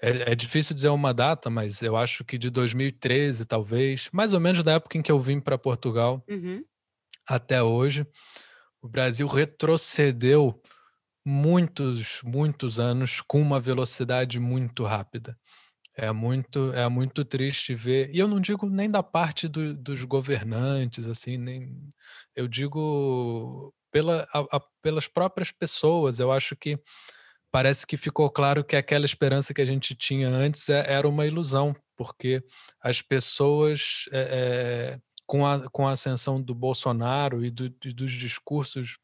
é, é, difícil dizer uma data mas eu acho que de 2013 talvez mais ou menos da época em que eu vim para Portugal uhum. até hoje o Brasil retrocedeu muitos, muitos anos com uma velocidade muito rápida. É muito, é muito triste ver. E eu não digo nem da parte do, dos governantes, assim, nem eu digo pela, a, a, pelas próprias pessoas. Eu acho que parece que ficou claro que aquela esperança que a gente tinha antes é, era uma ilusão, porque as pessoas, é, é, com, a, com a ascensão do Bolsonaro e, do, e dos discursos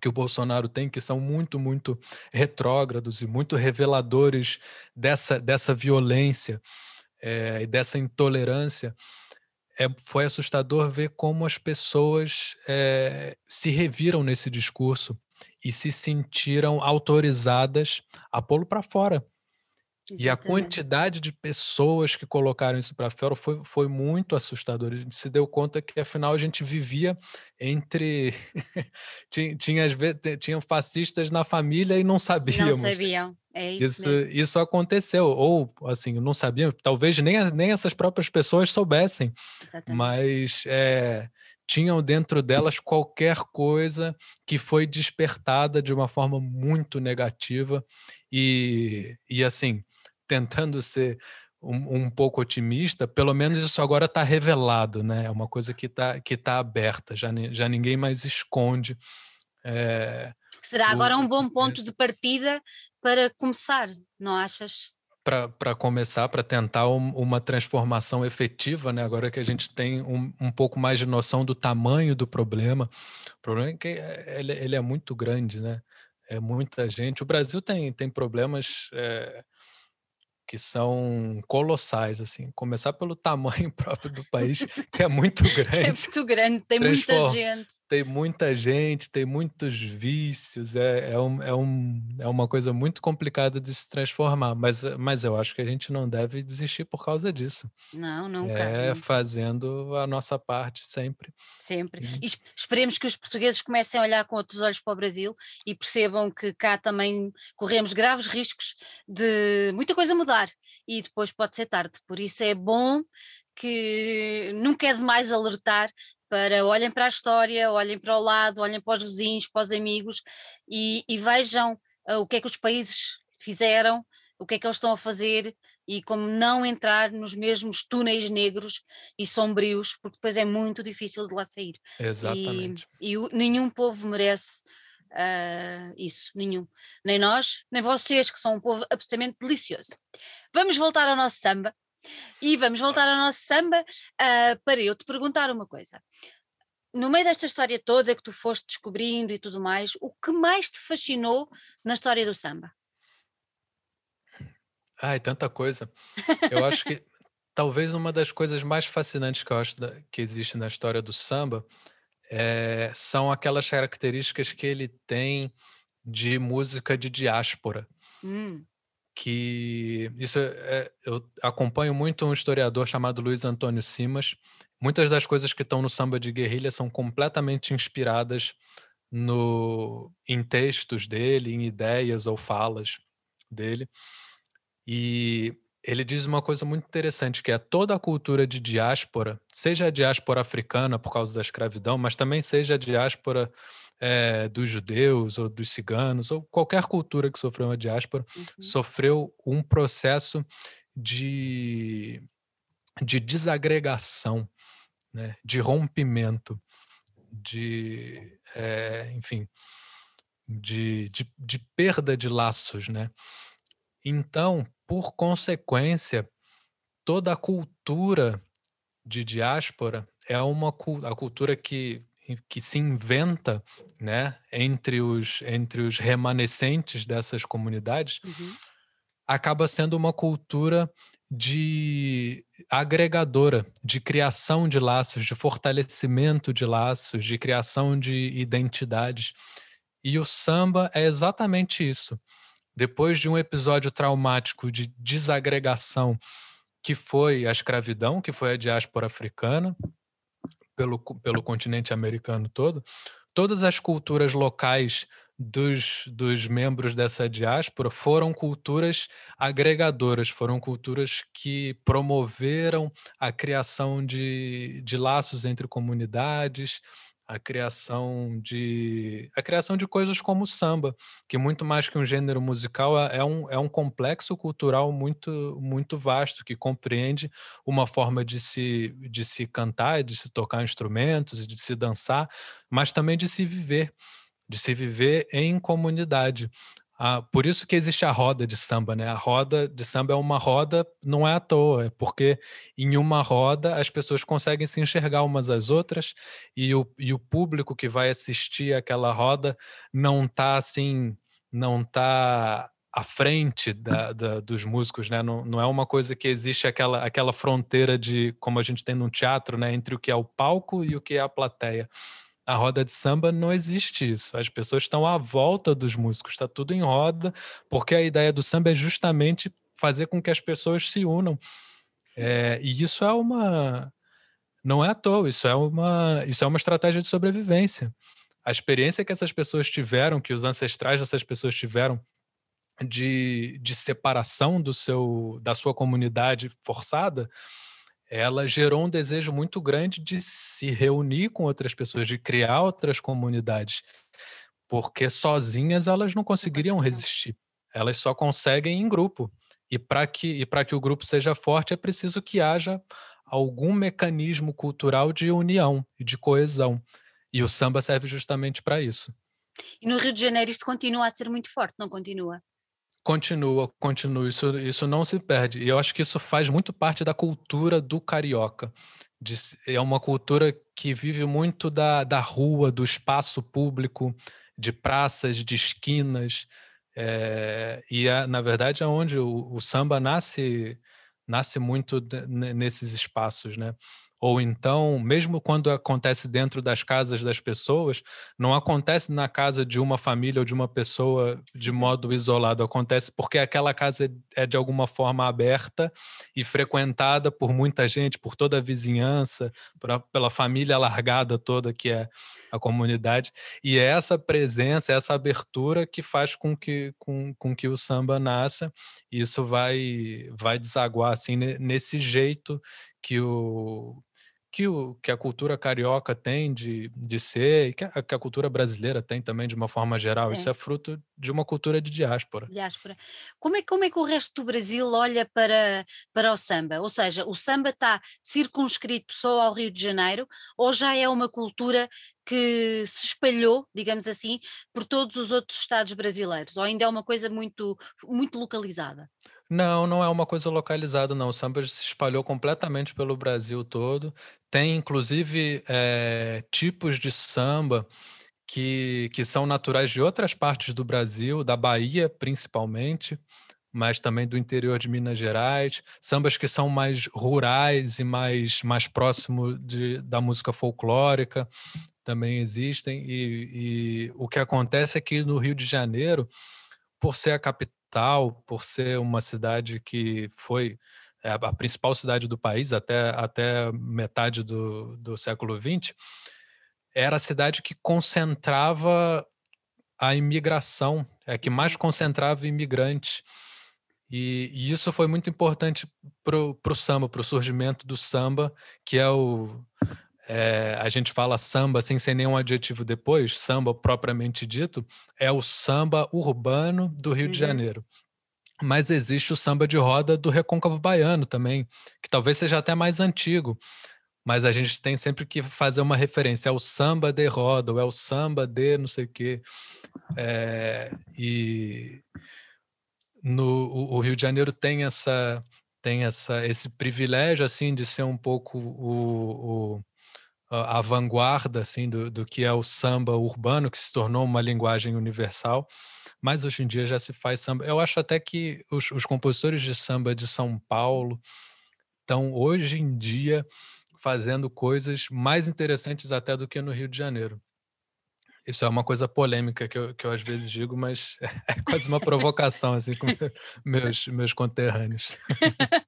que o Bolsonaro tem, que são muito, muito retrógrados e muito reveladores dessa, dessa violência é, e dessa intolerância, é, foi assustador ver como as pessoas é, se reviram nesse discurso e se sentiram autorizadas a pô-lo para fora. Exatamente. E a quantidade de pessoas que colocaram isso para fora foi, foi muito assustadora. A gente se deu conta que, afinal, a gente vivia entre. tinha, tinha, tinha fascistas na família e não sabíamos. Não sabiam. É isso, isso, isso, aconteceu. Ou, assim, não sabiam, talvez nem, nem essas próprias pessoas soubessem. Exatamente. Mas. É, tinham dentro delas qualquer coisa que foi despertada de uma forma muito negativa e, e assim tentando ser um, um, pouco otimista, pelo menos isso agora está revelado, né? É uma coisa que está que tá aberta, já, já ninguém mais esconde. É, Será agora um bom ponto de partida para começar, não achas? Para começar, para tentar um, uma transformação efetiva, né? agora que a gente tem um, um pouco mais de noção do tamanho do problema. O problema é que é, ele, ele é muito grande, né? É muita gente. O Brasil tem, tem problemas. É, que são colossais, assim. Começar pelo tamanho próprio do país, que é muito grande. é muito grande, tem muita gente. Tem muita gente, tem muitos vícios, é, é, um, é, um, é uma coisa muito complicada de se transformar, mas, mas eu acho que a gente não deve desistir por causa disso. Não, nunca. É fazendo a nossa parte sempre. Sempre. E esperemos que os portugueses comecem a olhar com outros olhos para o Brasil e percebam que cá também corremos graves riscos de muita coisa mudar e depois pode ser tarde. Por isso é bom que nunca é demais alertar para olhem para a história, olhem para o lado, olhem para os vizinhos, para os amigos e, e vejam uh, o que é que os países fizeram, o que é que eles estão a fazer e como não entrar nos mesmos túneis negros e sombrios, porque depois é muito difícil de lá sair. Exatamente. E, e nenhum povo merece uh, isso, nenhum. Nem nós, nem vocês, que são um povo absolutamente delicioso. Vamos voltar ao nosso samba. E vamos voltar ao nosso samba uh, para eu te perguntar uma coisa. No meio desta história toda que tu foste descobrindo e tudo mais, o que mais te fascinou na história do samba? Ai, tanta coisa. Eu acho que talvez uma das coisas mais fascinantes que eu acho que existe na história do samba é, são aquelas características que ele tem de música de diáspora. Hum. Que isso é, eu acompanho muito um historiador chamado Luiz Antônio Simas. Muitas das coisas que estão no samba de guerrilha são completamente inspiradas no, em textos dele, em ideias ou falas dele. E ele diz uma coisa muito interessante, que é toda a cultura de diáspora, seja a diáspora africana por causa da escravidão, mas também seja a diáspora é, dos judeus ou dos ciganos, ou qualquer cultura que sofreu uma diáspora, uhum. sofreu um processo de, de desagregação, né, de rompimento, de, é, enfim, de, de, de perda de laços, né? Então, por consequência, toda a cultura de diáspora é uma a cultura que, que se inventa né, entre, os, entre os remanescentes dessas comunidades, uhum. acaba sendo uma cultura de agregadora, de criação de laços, de fortalecimento de laços, de criação de identidades. E o samba é exatamente isso. Depois de um episódio traumático de desagregação, que foi a escravidão, que foi a diáspora africana, pelo, pelo continente americano todo, todas as culturas locais dos, dos membros dessa diáspora foram culturas agregadoras, foram culturas que promoveram a criação de, de laços entre comunidades, a criação de a criação de coisas como o samba, que muito mais que um gênero musical é, é um, é um complexo cultural muito muito vasto que compreende uma forma de se de se cantar, de se tocar instrumentos, de se dançar, mas também de se viver, de se viver em comunidade. Ah, por isso que existe a roda de samba, né? A roda de samba é uma roda, não é à toa, é porque em uma roda as pessoas conseguem se enxergar umas às outras e o, e o público que vai assistir aquela roda não está assim, não está à frente da, da, dos músicos, né? Não, não é uma coisa que existe aquela, aquela fronteira de, como a gente tem no teatro, né? Entre o que é o palco e o que é a plateia a roda de samba não existe isso. As pessoas estão à volta dos músicos, está tudo em roda, porque a ideia do samba é justamente fazer com que as pessoas se unam. É, e isso é uma. Não é à toa, isso é uma, isso é uma estratégia de sobrevivência. A experiência que essas pessoas tiveram, que os ancestrais dessas pessoas tiveram de, de separação do seu, da sua comunidade forçada, ela gerou um desejo muito grande de se reunir com outras pessoas, de criar outras comunidades, porque sozinhas elas não conseguiriam resistir. Elas só conseguem em grupo. E para que, e que o grupo seja forte, é preciso que haja algum mecanismo cultural de união e de coesão. E o samba serve justamente para isso. E no Rio de Janeiro isto continua a ser muito forte, não continua? Continua, continua. Isso, isso não se perde. E eu acho que isso faz muito parte da cultura do carioca. De, é uma cultura que vive muito da, da rua, do espaço público, de praças, de esquinas. É, e, na verdade, é onde o, o samba nasce, nasce muito de, nesses espaços, né? Ou então, mesmo quando acontece dentro das casas das pessoas, não acontece na casa de uma família ou de uma pessoa de modo isolado, acontece porque aquela casa é de alguma forma aberta e frequentada por muita gente, por toda a vizinhança, por, pela família largada toda que é a comunidade. E é essa presença, essa abertura que faz com que, com, com que o samba nasça. E isso vai, vai desaguar assim, nesse jeito que o, que, o, que a cultura carioca tem de, de ser, e que a, que a cultura brasileira tem também de uma forma geral. É. Isso é fruto de uma cultura de diáspora. Diáspora. Como é, como é que o resto do Brasil olha para, para o samba? Ou seja, o samba está circunscrito só ao Rio de Janeiro ou já é uma cultura que se espalhou, digamos assim, por todos os outros estados brasileiros? Ou ainda é uma coisa muito, muito localizada? Não, não é uma coisa localizada, não. O samba se espalhou completamente pelo Brasil todo. Tem, inclusive, eh, tipos de samba que, que são naturais de outras partes do Brasil, da Bahia principalmente, mas também do interior de Minas Gerais. Sambas que são mais rurais e mais, mais próximo de, da música folclórica também existem. E, e o que acontece é que no Rio de Janeiro, por ser a capital, capital, por ser uma cidade que foi é, a principal cidade do país até, até metade do, do século XX, era a cidade que concentrava a imigração, é que mais concentrava imigrantes. E, e isso foi muito importante para o samba, para o surgimento do samba, que é o, é, a gente fala samba assim, sem nenhum adjetivo depois, samba propriamente dito, é o samba urbano do Rio uhum. de Janeiro. Mas existe o samba de roda do Recôncavo Baiano também, que talvez seja até mais antigo, mas a gente tem sempre que fazer uma referência. É o samba de roda, ou é o samba de não sei o quê. É, e no, o, o Rio de Janeiro tem essa tem essa, esse privilégio assim de ser um pouco o, o a vanguarda assim do, do que é o samba urbano que se tornou uma linguagem universal mas hoje em dia já se faz samba eu acho até que os, os compositores de samba de São Paulo estão hoje em dia fazendo coisas mais interessantes até do que no Rio de Janeiro isso é uma coisa polêmica que eu, que eu às vezes digo, mas é quase uma provocação, assim, com meus, meus conterrâneos.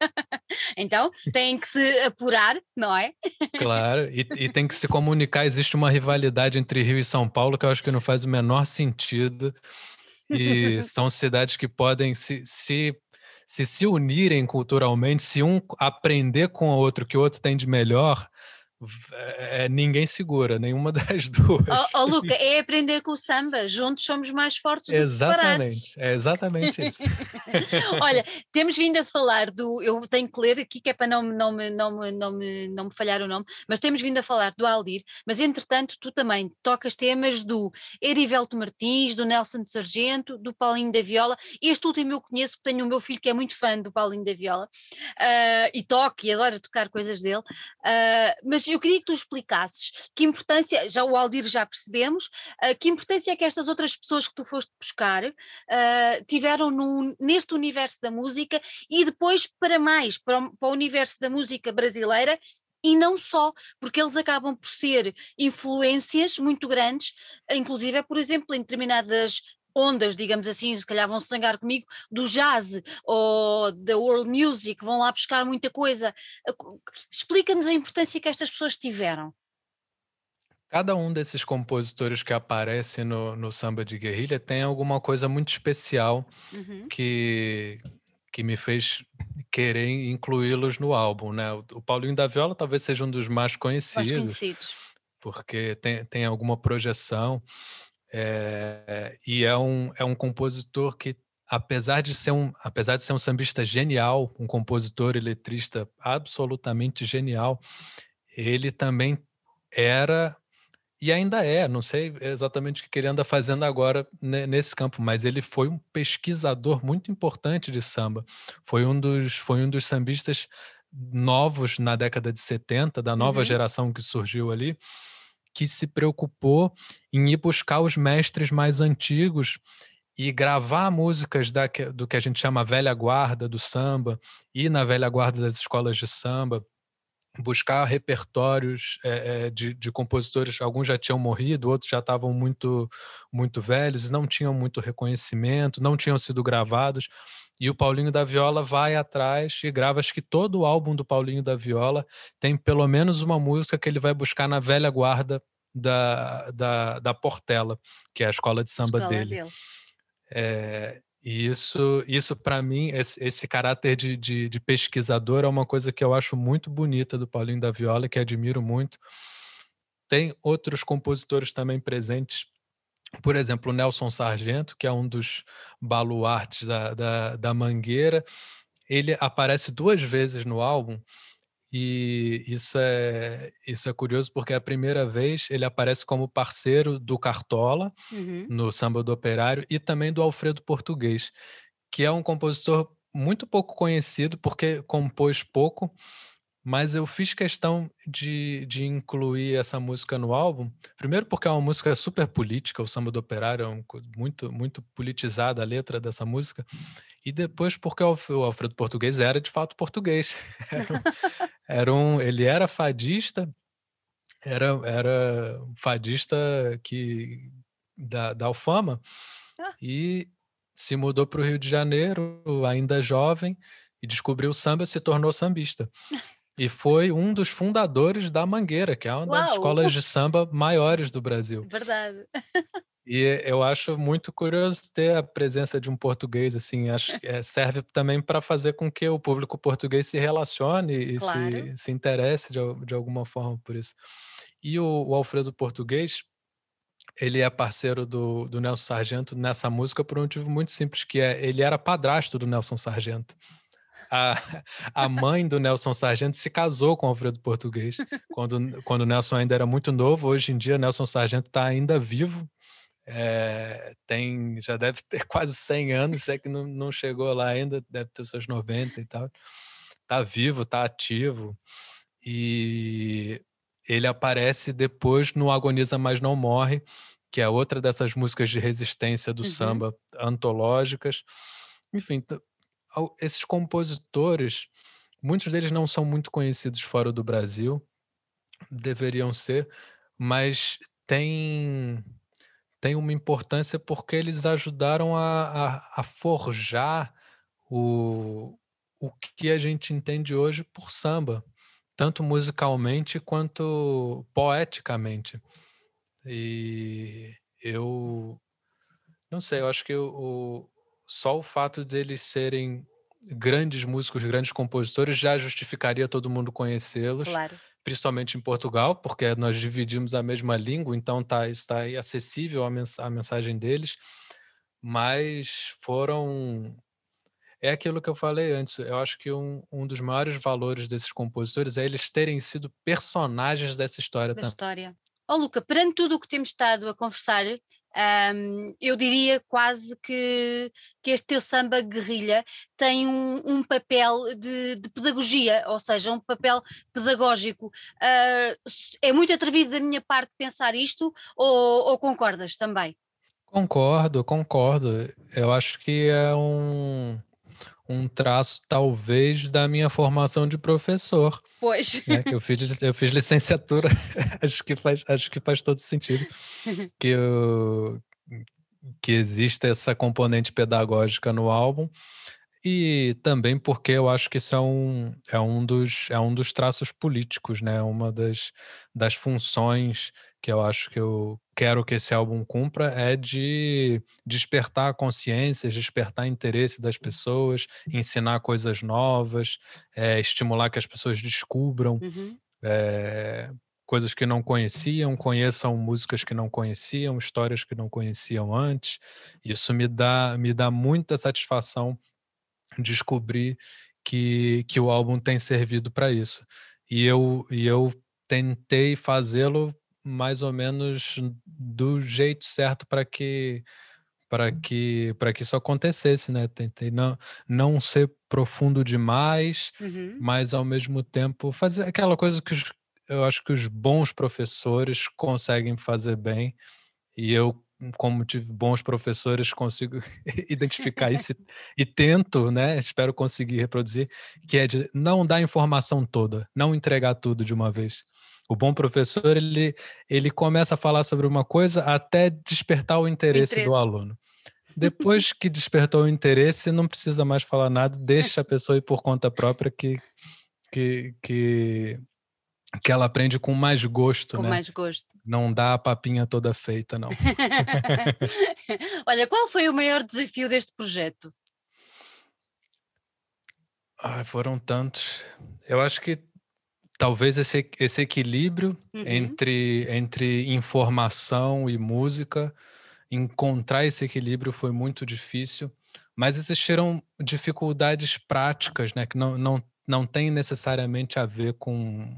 Então, tem que se apurar, não é? Claro, e, e, tem que se comunicar. Existe uma rivalidade entre Rio e São Paulo que eu acho que não faz o menor sentido. E são cidades que podem se, se, se, se unirem culturalmente, se um aprender com o outro que o outro tem de melhor, é, ninguém segura, nenhuma das duas. Ó oh, oh, Luca, é aprender com o samba, juntos somos mais fortes Exatamente, é exatamente isso. Olha, temos vindo a falar do, eu tenho que ler aqui que é para não, não, me, não, me, não, me, não me falhar o nome, mas temos vindo a falar do Aldir, mas entretanto tu também tocas temas do Erivelto Martins, do Nelson de Sargento, do Paulinho da Viola, este último eu conheço porque tenho o meu filho que é muito fã do Paulinho da Viola, uh, e toca e adora tocar coisas dele, uh, mas eu queria que tu explicasses que importância, já o Aldir já percebemos, uh, que importância é que estas outras pessoas que tu foste buscar uh, tiveram no, neste universo da música e depois para mais, para, para o universo da música brasileira e não só, porque eles acabam por ser influências muito grandes, inclusive, por exemplo, em determinadas ondas, digamos assim, se calhar vão sangar comigo, do jazz ou da world music, vão lá buscar muita coisa. Explica-nos a importância que estas pessoas tiveram. Cada um desses compositores que aparece no, no samba de guerrilha tem alguma coisa muito especial uhum. que, que me fez querer incluí-los no álbum, né? O Paulinho da Viola talvez seja um dos mais conhecidos, mais conhecidos. porque tem, tem alguma projeção. É, e é um, é um compositor que, apesar de, ser um, apesar de ser um sambista genial, um compositor e letrista absolutamente genial, ele também era e ainda é, não sei exatamente o que ele anda fazendo agora nesse campo, mas ele foi um pesquisador muito importante de samba. Foi um dos, foi um dos sambistas novos na década de 70, da nova uhum. geração que surgiu ali, que se preocupou em ir buscar os mestres mais antigos e gravar músicas da, do que a gente chama velha guarda do samba, ir na velha guarda das escolas de samba, buscar repertórios é, de, de, compositores, alguns já tinham morrido, outros já estavam muito, muito velhos, não tinham muito reconhecimento, não tinham sido gravados. E o Paulinho da Viola vai atrás e grava. Acho que todo o álbum do Paulinho da Viola tem pelo menos uma música que ele vai buscar na velha guarda da, da, da Portela, que é a escola de samba escola dele. dele. É, e isso, isso para mim, esse, esse caráter de, de, de, pesquisador é uma coisa que eu acho muito bonita do Paulinho da Viola, que admiro muito. Tem outros compositores também presentes por exemplo, o Nelson Sargento, que é um dos baluartes da, da, da Mangueira, ele aparece duas vezes no álbum e isso é, isso é curioso porque a primeira vez ele aparece como parceiro do Cartola uhum. no Samba do Operário e também do Alfredo Português, que é um compositor muito pouco conhecido porque compôs pouco, mas eu fiz questão de, de incluir essa música no álbum. Primeiro porque é uma música super política, o Samba do Operário é um, muito, muito politizada a letra dessa música. E depois porque o Alfredo Português era de fato português. Era um, era um ele era fadista, era, era um fadista que, da, da Alfama, ah. e se mudou para o Rio de Janeiro, ainda jovem, e descobriu o samba e se tornou sambista. E foi um dos fundadores da Mangueira, que é uma das escolas de samba maiores do Brasil. Verdade. E eu acho muito curioso ter a presença de um português, assim, acho que é, serve também para fazer com que o público português se relacione e claro. se, se interesse de, de alguma forma por isso. E o, o Alfredo Português, ele é parceiro do, do Nelson Sargento nessa música por um motivo muito simples, que é ele era padrasto do Nelson Sargento. A, a mãe do Nelson Sargento se casou com o Alfredo Português quando, quando o Nelson ainda era muito novo. Hoje em dia, Nelson Sargento está ainda vivo. É, tem, já deve ter quase 100 anos, sei que não, não chegou lá ainda, deve ter seus 90 e tal. Está vivo, está ativo. E ele aparece depois no Agoniza Mas Não Morre, que é outra dessas músicas de resistência do uhum. samba antológicas. Enfim, esses compositores, muitos deles não são muito conhecidos fora do Brasil, deveriam ser, mas tem, tem uma importância porque eles ajudaram a, a, a forjar o, o que a gente entende hoje por samba, tanto musicalmente quanto poeticamente. E eu não sei, eu acho que o, só o fato deles serem grandes músicos, grandes compositores, já justificaria todo mundo conhecê-los. Claro. Principalmente em Portugal, porque nós dividimos a mesma língua, então tá, está aí acessível a, mens a mensagem deles. Mas foram é aquilo que eu falei antes. Eu acho que um, um dos maiores valores desses compositores é eles terem sido personagens dessa história. Da também. história. Ó oh, Luca, perante tudo o que temos estado a conversar, um, eu diria quase que, que este teu samba guerrilha tem um, um papel de, de, pedagogia, ou seja, um papel pedagógico. Uh, é muito atrevido da minha parte pensar isto, ou, ou concordas também? Concordo, concordo. Eu acho que é um, um traço, talvez, da minha formação de professor. Pois. Né? Eu, fiz, eu fiz licenciatura, acho, que faz, acho que faz todo sentido. que, eu, que existe essa componente pedagógica no álbum. E também porque eu acho que isso é um, é um, dos, é um dos traços políticos, né? Uma das, das funções que eu acho que eu quero que esse álbum cumpra é de despertar consciências, despertar interesse das pessoas, ensinar coisas novas, é, estimular que as pessoas descubram uhum. é, coisas que não conheciam, conheçam músicas que não conheciam, histórias que não conheciam antes. Isso me dá, me dá muita satisfação descobrir que, que o álbum tem servido para isso. E eu, e eu tentei fazê-lo mais ou menos do jeito certo para que para que para que isso acontecesse, né? Tentei não não ser profundo demais, uhum. mas ao mesmo tempo fazer aquela coisa que os, eu acho que os bons professores conseguem fazer bem. E eu como tive bons professores, consigo identificar isso e, tento, né? Espero conseguir reproduzir, que é de não dar informação toda, não entregar tudo de uma vez. O bom professor, ele, ele começa a falar sobre uma coisa até despertar o interesse, interesse. do aluno. Depois que despertou o interesse, não precisa mais falar nada, deixa a pessoa ir por conta própria que, que, que que ela aprende com mais gosto, com né? mais gosto. Não dá a papinha toda feita, não. Olha, qual foi o maior desafio deste projeto? Ah, foram tantos. Eu acho que talvez esse, esse equilíbrio uhum. entre, entre informação e música, encontrar esse equilíbrio foi muito difícil, mas existiram dificuldades práticas, né, que não, não, não tem necessariamente a ver com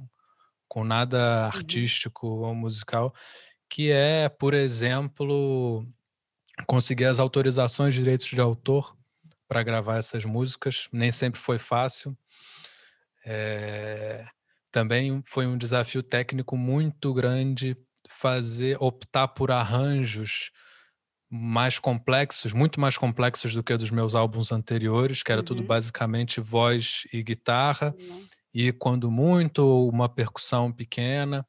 com nada uhum. artístico uhum. ou musical, que é, por exemplo, conseguir as autorizações de direitos de autor para gravar essas músicas. Nem sempre foi fácil. É... Também foi um desafio técnico muito grande fazer optar por arranjos mais complexos, muito mais complexos do que dos meus álbuns anteriores, que era uhum. tudo basicamente voz e guitarra. Uhum e quando muito uma percussão pequena,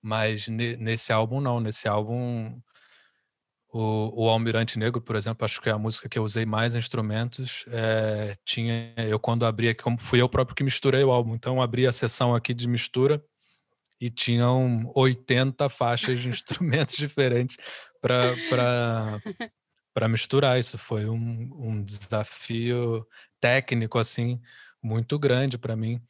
mas nesse álbum não, nesse álbum o, o Almirante Negro, por exemplo, acho que é a música que eu usei mais instrumentos, é, tinha eu quando abri aqui, como fui eu próprio que misturei o álbum, então abri a sessão aqui de mistura e tinham 80 faixas de instrumentos diferentes para para misturar. Isso foi um, um desafio técnico assim muito grande para mim.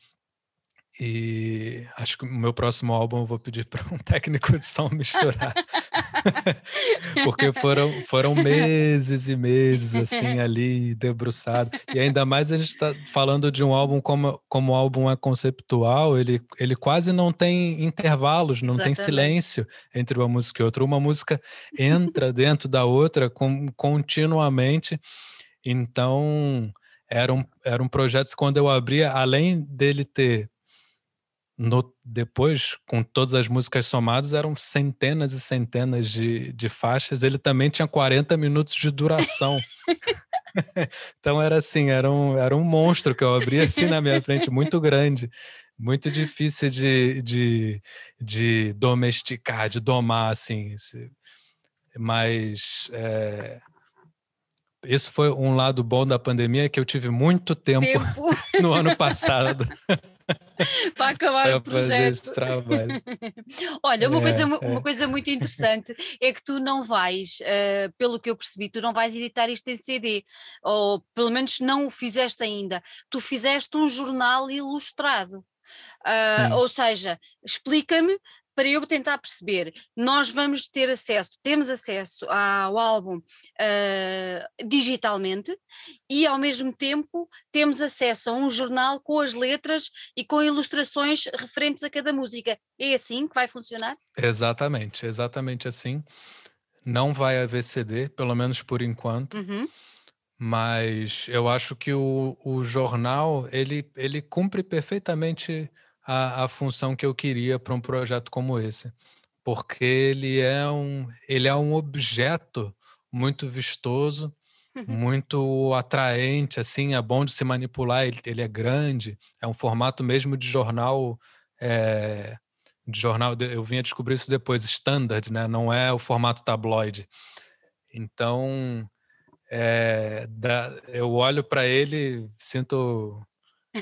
E acho que o meu próximo álbum eu vou pedir para um técnico de som misturar. Porque foram, foram meses e meses assim ali debruçado. E ainda mais a gente está falando de um álbum como, como o álbum é conceptual, ele, ele quase não tem intervalos, não Exatamente. tem silêncio entre uma música e outra. Uma música entra dentro da outra com, continuamente. Então, era um, era um projeto que quando eu abria, além dele ter no, depois, com todas as músicas somadas, eram centenas e centenas de, de faixas. Ele também tinha 40 minutos de duração. então era assim, era um, era um monstro que eu abria assim na minha frente, muito grande, muito difícil de, de, de domesticar, de domar, assim. Mas é, esse foi um lado bom da pandemia que eu tive muito tempo, tempo. no ano passado. para acabar para o projeto. Olha, uma, é, coisa, é. uma coisa muito interessante é que tu não vais, uh, pelo que eu percebi, tu não vais editar isto em CD, ou pelo menos não o fizeste ainda. Tu fizeste um jornal ilustrado. Uh, ou seja, explica-me para eu tentar perceber, nós vamos ter acesso, temos acesso ao álbum uh, digitalmente e ao mesmo tempo temos acesso a um jornal com as letras e com ilustrações referentes a cada música. É assim que vai funcionar? Exatamente, exatamente assim. Não vai haver CD, pelo menos por enquanto. Uhum. Mas eu acho que o, o jornal ele, ele cumpre perfeitamente a, a função que eu queria para um projeto como esse, porque ele é um, ele é um objeto muito vistoso, uhum. muito atraente, assim, é bom de se manipular, ele, ele é grande, é um formato mesmo de jornal, é, de jornal, eu vim a descobrir isso depois, standard, né? Não é o formato tabloide. Então, é, da, eu olho para ele, sinto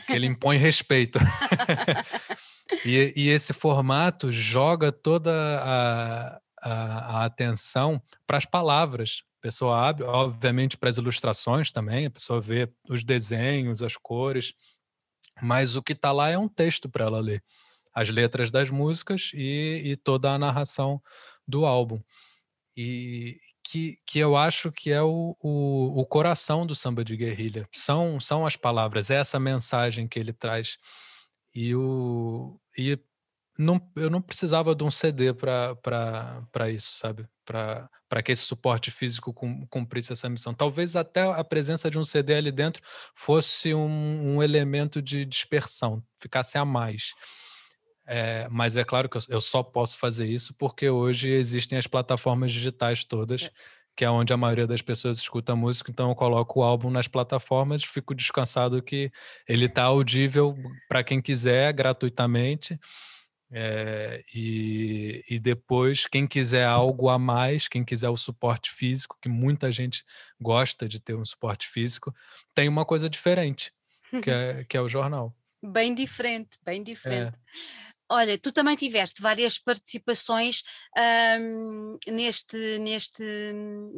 ele impõe respeito. e, e, esse formato joga toda a, a, a atenção para as palavras. A pessoa abre, obviamente, para as ilustrações também, a pessoa vê os desenhos, as cores, mas o que está lá é um texto para ela ler. As letras das músicas e, e toda a narração do álbum. E, que, que eu acho que é o, o, o, coração do samba de guerrilha. São, são as palavras, é essa mensagem que ele traz. E, o, e não, eu não precisava de um CD para isso, sabe? Para que esse suporte físico cumprisse essa missão. Talvez até a presença de um CD ali dentro fosse um, um elemento de dispersão, ficasse a mais. É, mas é claro que eu, só posso fazer isso porque hoje existem as plataformas digitais todas, é. que é onde a maioria das pessoas escuta música. Então eu coloco o álbum nas plataformas, fico descansado que ele está audível para quem quiser gratuitamente. É, e, e, depois, quem quiser algo a mais, quem quiser o suporte físico, que muita gente gosta de ter um suporte físico, tem uma coisa diferente, que é, que é o jornal. Bem diferente, bem diferente. É. Olha, tu também tiveste várias participações um, neste, neste,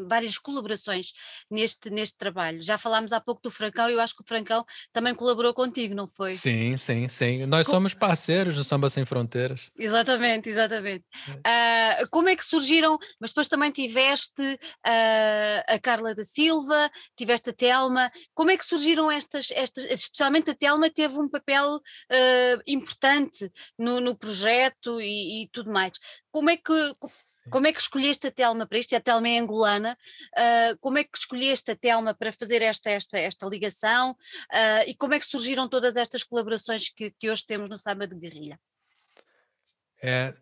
várias colaborações neste, neste trabalho. Já falámos há pouco do Francão e eu acho que o Francão também colaborou contigo, não foi? Sim, sim, sim. Nós somos parceiros do Samba Sem Fronteiras. Exatamente, exatamente. Uh, como é que surgiram? Mas depois também tiveste uh, a Carla da Silva, tiveste a Telma. Como é que surgiram estas, estas especialmente a Telma teve um papel uh, importante no no, projeto e, e, tudo mais. Como é que como é que escolheste a Telma para isto? A Telma é angolana. Uh, como é que escolheste a Telma para fazer esta, esta, esta ligação? Uh, e como é que surgiram todas estas colaborações que, que hoje temos no Samba de Guerrilha? É,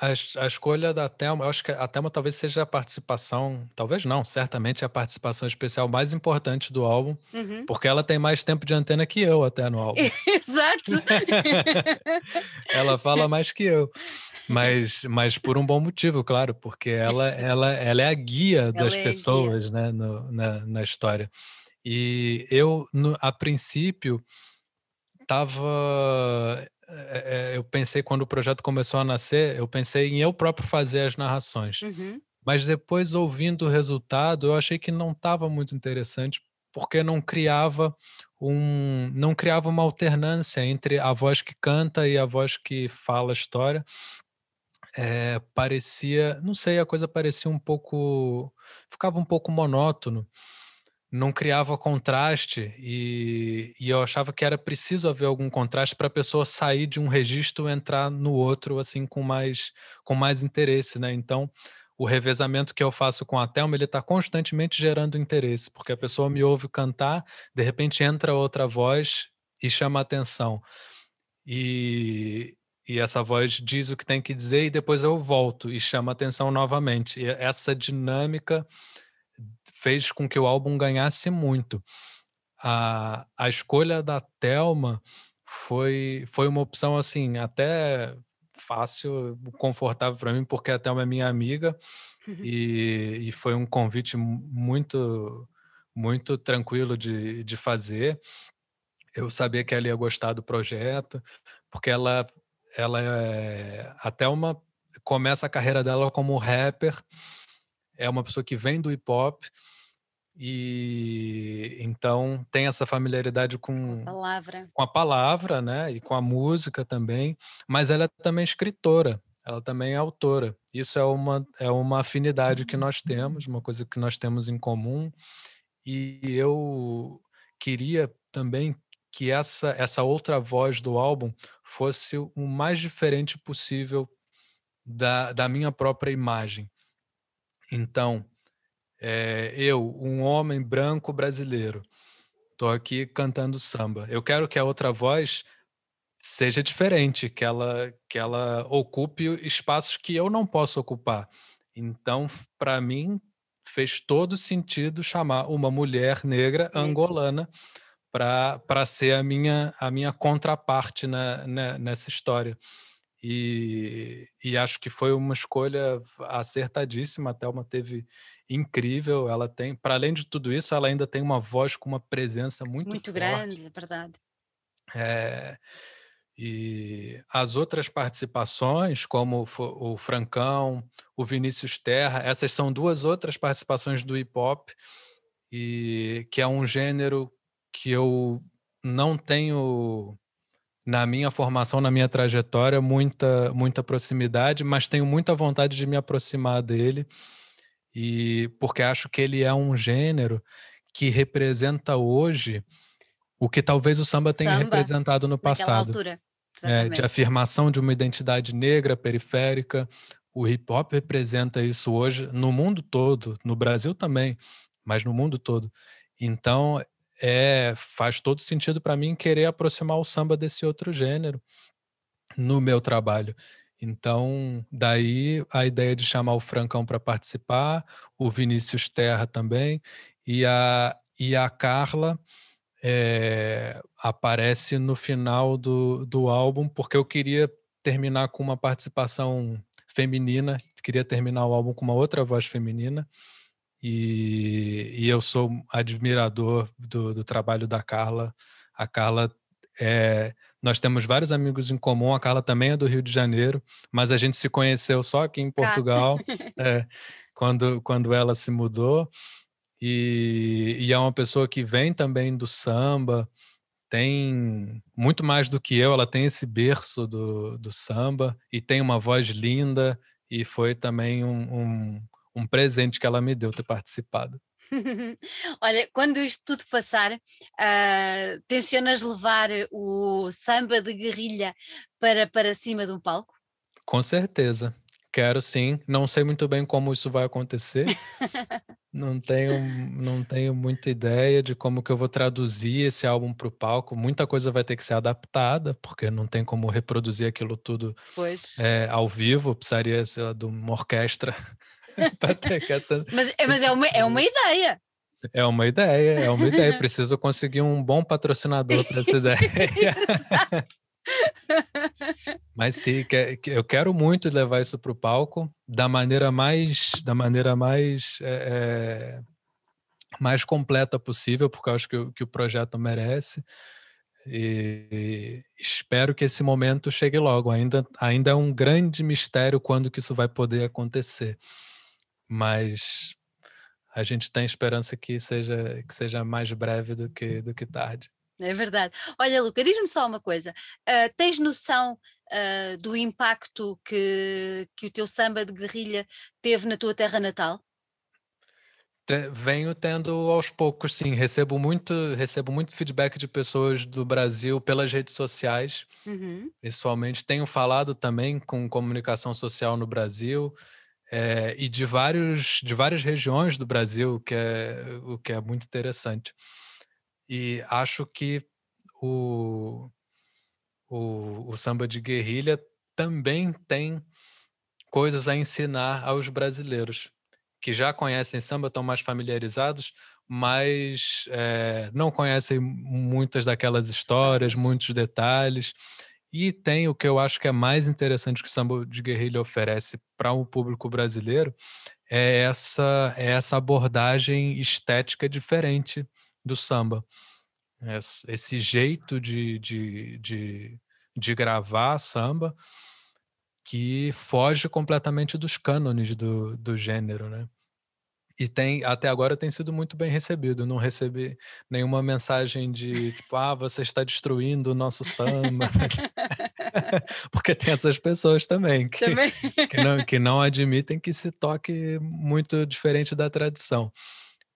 a, a escolha da Thelma, eu acho que a Thelma talvez seja a participação, talvez não, certamente a participação especial mais importante do álbum, uhum. porque ela tem mais tempo de antena que eu até no álbum. Exato! ela fala mais que eu. Mas, mas por um bom motivo, claro, porque ela, ela, ela é a guia das é pessoas guia. Né, no, na, na história. E eu, no, a princípio, estava é, é, eu pensei quando o projeto começou a nascer, eu pensei em eu próprio fazer as narrações. Uhum. Mas depois, ouvindo o resultado, eu achei que não estava muito interessante, porque não criava um, não criava uma alternância entre a voz que canta e a voz que fala a história. é, parecia, não sei, a coisa parecia um pouco, ficava um pouco monótono, não criava contraste e, e eu achava que era preciso haver algum contraste para a pessoa sair de um registro e entrar no outro assim com mais com mais interesse, né? Então o revezamento que eu faço com a Thelma, ele está constantemente gerando interesse, porque a pessoa me ouve cantar, de repente entra outra voz e chama atenção. E, e essa voz diz o que tem que dizer e depois eu volto e chama atenção novamente. E essa dinâmica fez com que o álbum ganhasse muito. A, a escolha da Thelma foi, foi uma opção assim, até fácil, confortável para mim, porque a Thelma é minha amiga uhum. e, e, foi um convite muito muito tranquilo de, de fazer. Eu sabia que ela ia gostar do projeto, porque ela, ela é, a Thelma começa a carreira dela como rapper, é uma pessoa que vem do hip hop, e então tem essa familiaridade com, a palavra, com a palavra, né, e com a música também, mas ela é também escritora, ela também é autora. Isso é uma é uma afinidade que nós temos, uma coisa que nós temos em comum. E eu queria também que essa essa outra voz do álbum fosse o mais diferente possível da, da minha própria imagem. Então, é, eu, um homem branco brasileiro, estou aqui cantando samba. Eu quero que a outra voz seja diferente, que ela que ela ocupe espaços que eu não posso ocupar. Então, para mim, fez todo sentido chamar uma mulher negra angolana para ser a minha a minha contraparte na, na, nessa história. E, e acho que foi uma escolha acertadíssima. A Thelma teve incrível. Ela tem, para além de tudo isso, ela ainda tem uma voz com uma presença muito, muito forte. grande, é verdade. É, e as outras participações, como o Francão, o Vinícius Terra, essas são duas outras participações do hip hop, e que é um gênero que eu não tenho na minha formação, na minha trajetória, muita, muita proximidade, mas tenho muita vontade de me aproximar dele, e porque acho que ele é um gênero que representa hoje o que talvez o samba tenha samba, representado no passado. Altura, é, de afirmação de uma identidade negra periférica. O hip hop representa isso hoje no mundo todo, no Brasil também, mas no mundo todo. Então, é, faz todo sentido para mim querer aproximar o samba desse outro gênero no meu trabalho. Então, daí a ideia de chamar o Francão para participar, o Vinícius Terra também, e a, e a Carla é, aparece no final do, do álbum, porque eu queria terminar com uma participação feminina, queria terminar o álbum com uma outra voz feminina, e, e eu sou admirador do, do, trabalho da Carla. A Carla é. Nós temos vários amigos em comum. A Carla também é do Rio de Janeiro, mas a gente se conheceu só aqui em Portugal, ah. é, quando, quando ela se mudou. E, e é uma pessoa que vem também do samba, tem muito mais do que eu, ela tem esse berço do, do samba e tem uma voz linda e foi também um, um, um presente que ela me deu ter participado. Olha, quando isto tudo passar, uh, tensionas levar o samba de guerrilha para, para cima de um palco? Com certeza. Quero sim. Não sei muito bem como isso vai acontecer. não tenho, não tenho muita ideia de como que eu vou traduzir esse álbum para o palco. Muita coisa vai ter que ser adaptada, porque não tem como reproduzir aquilo tudo é, ao vivo. Precisaria lá, de uma orquestra mas, é, mas é, uma, é uma ideia. É uma ideia, é uma ideia. Preciso conseguir um bom patrocinador para essa ideia. Mas sim, eu quero muito levar isso para o palco da maneira mais, da maneira mais, é, mais completa possível, porque eu acho que, que o projeto merece. E espero que esse momento chegue logo. Ainda, ainda é um grande mistério quando que isso vai poder acontecer mas a gente tem esperança que seja que seja mais breve do que do que tarde. É verdade. Olha, Luca, diz-me só uma coisa. Uh, tens noção uh, do impacto que, que o teu samba de guerrilha teve na tua terra natal? Venho tendo aos poucos, sim. Recebo muito, recebo muito feedback de pessoas do Brasil pelas redes sociais, uhum. principalmente. Tenho falado também com comunicação social no Brasil é, e de, vários, de várias regiões do Brasil, que é, o que é muito interessante. E acho que o, o, o samba de guerrilha também tem coisas a ensinar aos brasileiros que já conhecem samba, estão mais familiarizados, mas é, não conhecem muitas daquelas histórias, muitos detalhes. E tem o que eu acho que é mais interessante que o samba de guerrilha oferece para o um público brasileiro, é essa, é essa abordagem estética diferente do samba. Esse jeito de, de, de, de gravar samba que foge completamente dos cânones do, do gênero, né? E tem, até agora tem sido muito bem recebido. Não recebi nenhuma mensagem de tipo, ah, você está destruindo o nosso samba. Porque tem essas pessoas também que, também. que, não, que não admitem que se toque muito diferente da tradição.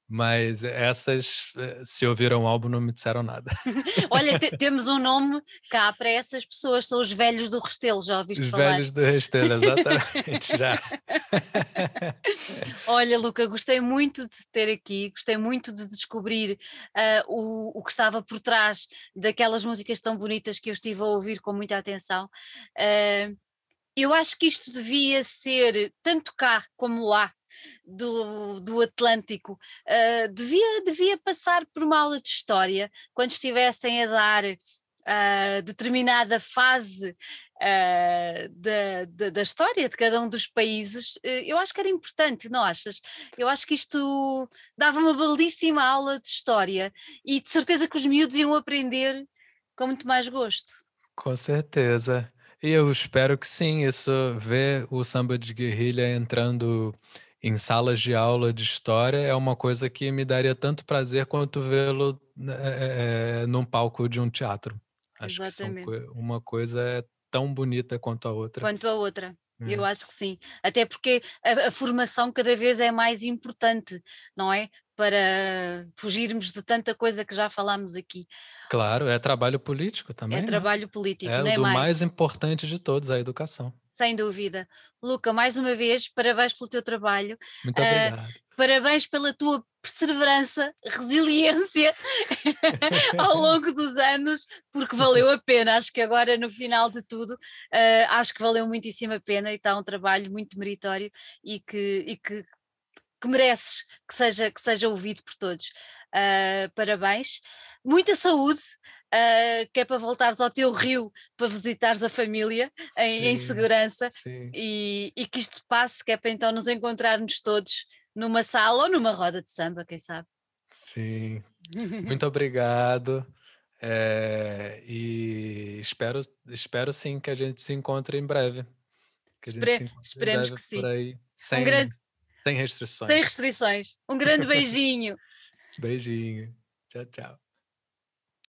Mas essas, eh, se ouviram o álbum, não me disseram nada. Olha, temos um nome cá para essas pessoas, são os velhos do Restelo, já ouviste os falar? Os velhos do Restelo, exatamente, já. Olha, Luca, gostei muito de te ter aqui, gostei muito de descobrir uh, o, o que estava por trás daquelas músicas tão bonitas que eu estive a ouvir com muita atenção. Uh, eu acho que isto devia ser, tanto cá como lá, do, do Atlântico, uh, devia, devia passar por uma aula de história quando estivessem a dar uh, determinada fase uh, da, da, da, história de cada um dos países. eu acho que era importante, não achas? Eu acho que isto dava uma belíssima aula de história e de certeza que os miúdos iam aprender com muito mais gosto. Com certeza. E eu espero que sim, isso ver o samba de guerrilha entrando em salas de aula de história é uma coisa que me daria tanto prazer quanto vê-lo é, num palco de um teatro. Acho Exatamente. que são, uma coisa é tão bonita quanto a outra. Quanto a outra. É. Eu acho que sim, até porque a, a, formação cada vez é mais importante, não é? Para fugirmos de tanta coisa que já falámos aqui. Claro, é trabalho político também. É né? trabalho político, é não é do mais. mais importante de todos, a educação sem dúvida. Luca, mais uma vez, parabéns pelo teu trabalho. Muito uh, obrigado. Parabéns pela tua perseverança, resiliência ao longo dos anos, porque valeu a pena. Acho que agora, no final de tudo, uh, acho que valeu muitíssimo a pena e está um trabalho muito meritório e que, e que, que mereces que seja, que seja ouvido por todos. Uh, parabéns, muita saúde, uh, que é para voltares ao teu rio para visitares a família em, em segurança e, e, que isto passe, que é para então nos encontrarmos todos numa sala ou numa roda de samba, quem sabe. Sim, muito obrigado. É, e espero, espero sim que a gente se encontre em breve. Que Espere, esperemos breve que sim. Aí, sem, um grande, sem restrições. Sem restrições. Um grande beijinho. beijinho. Tchau, tchau.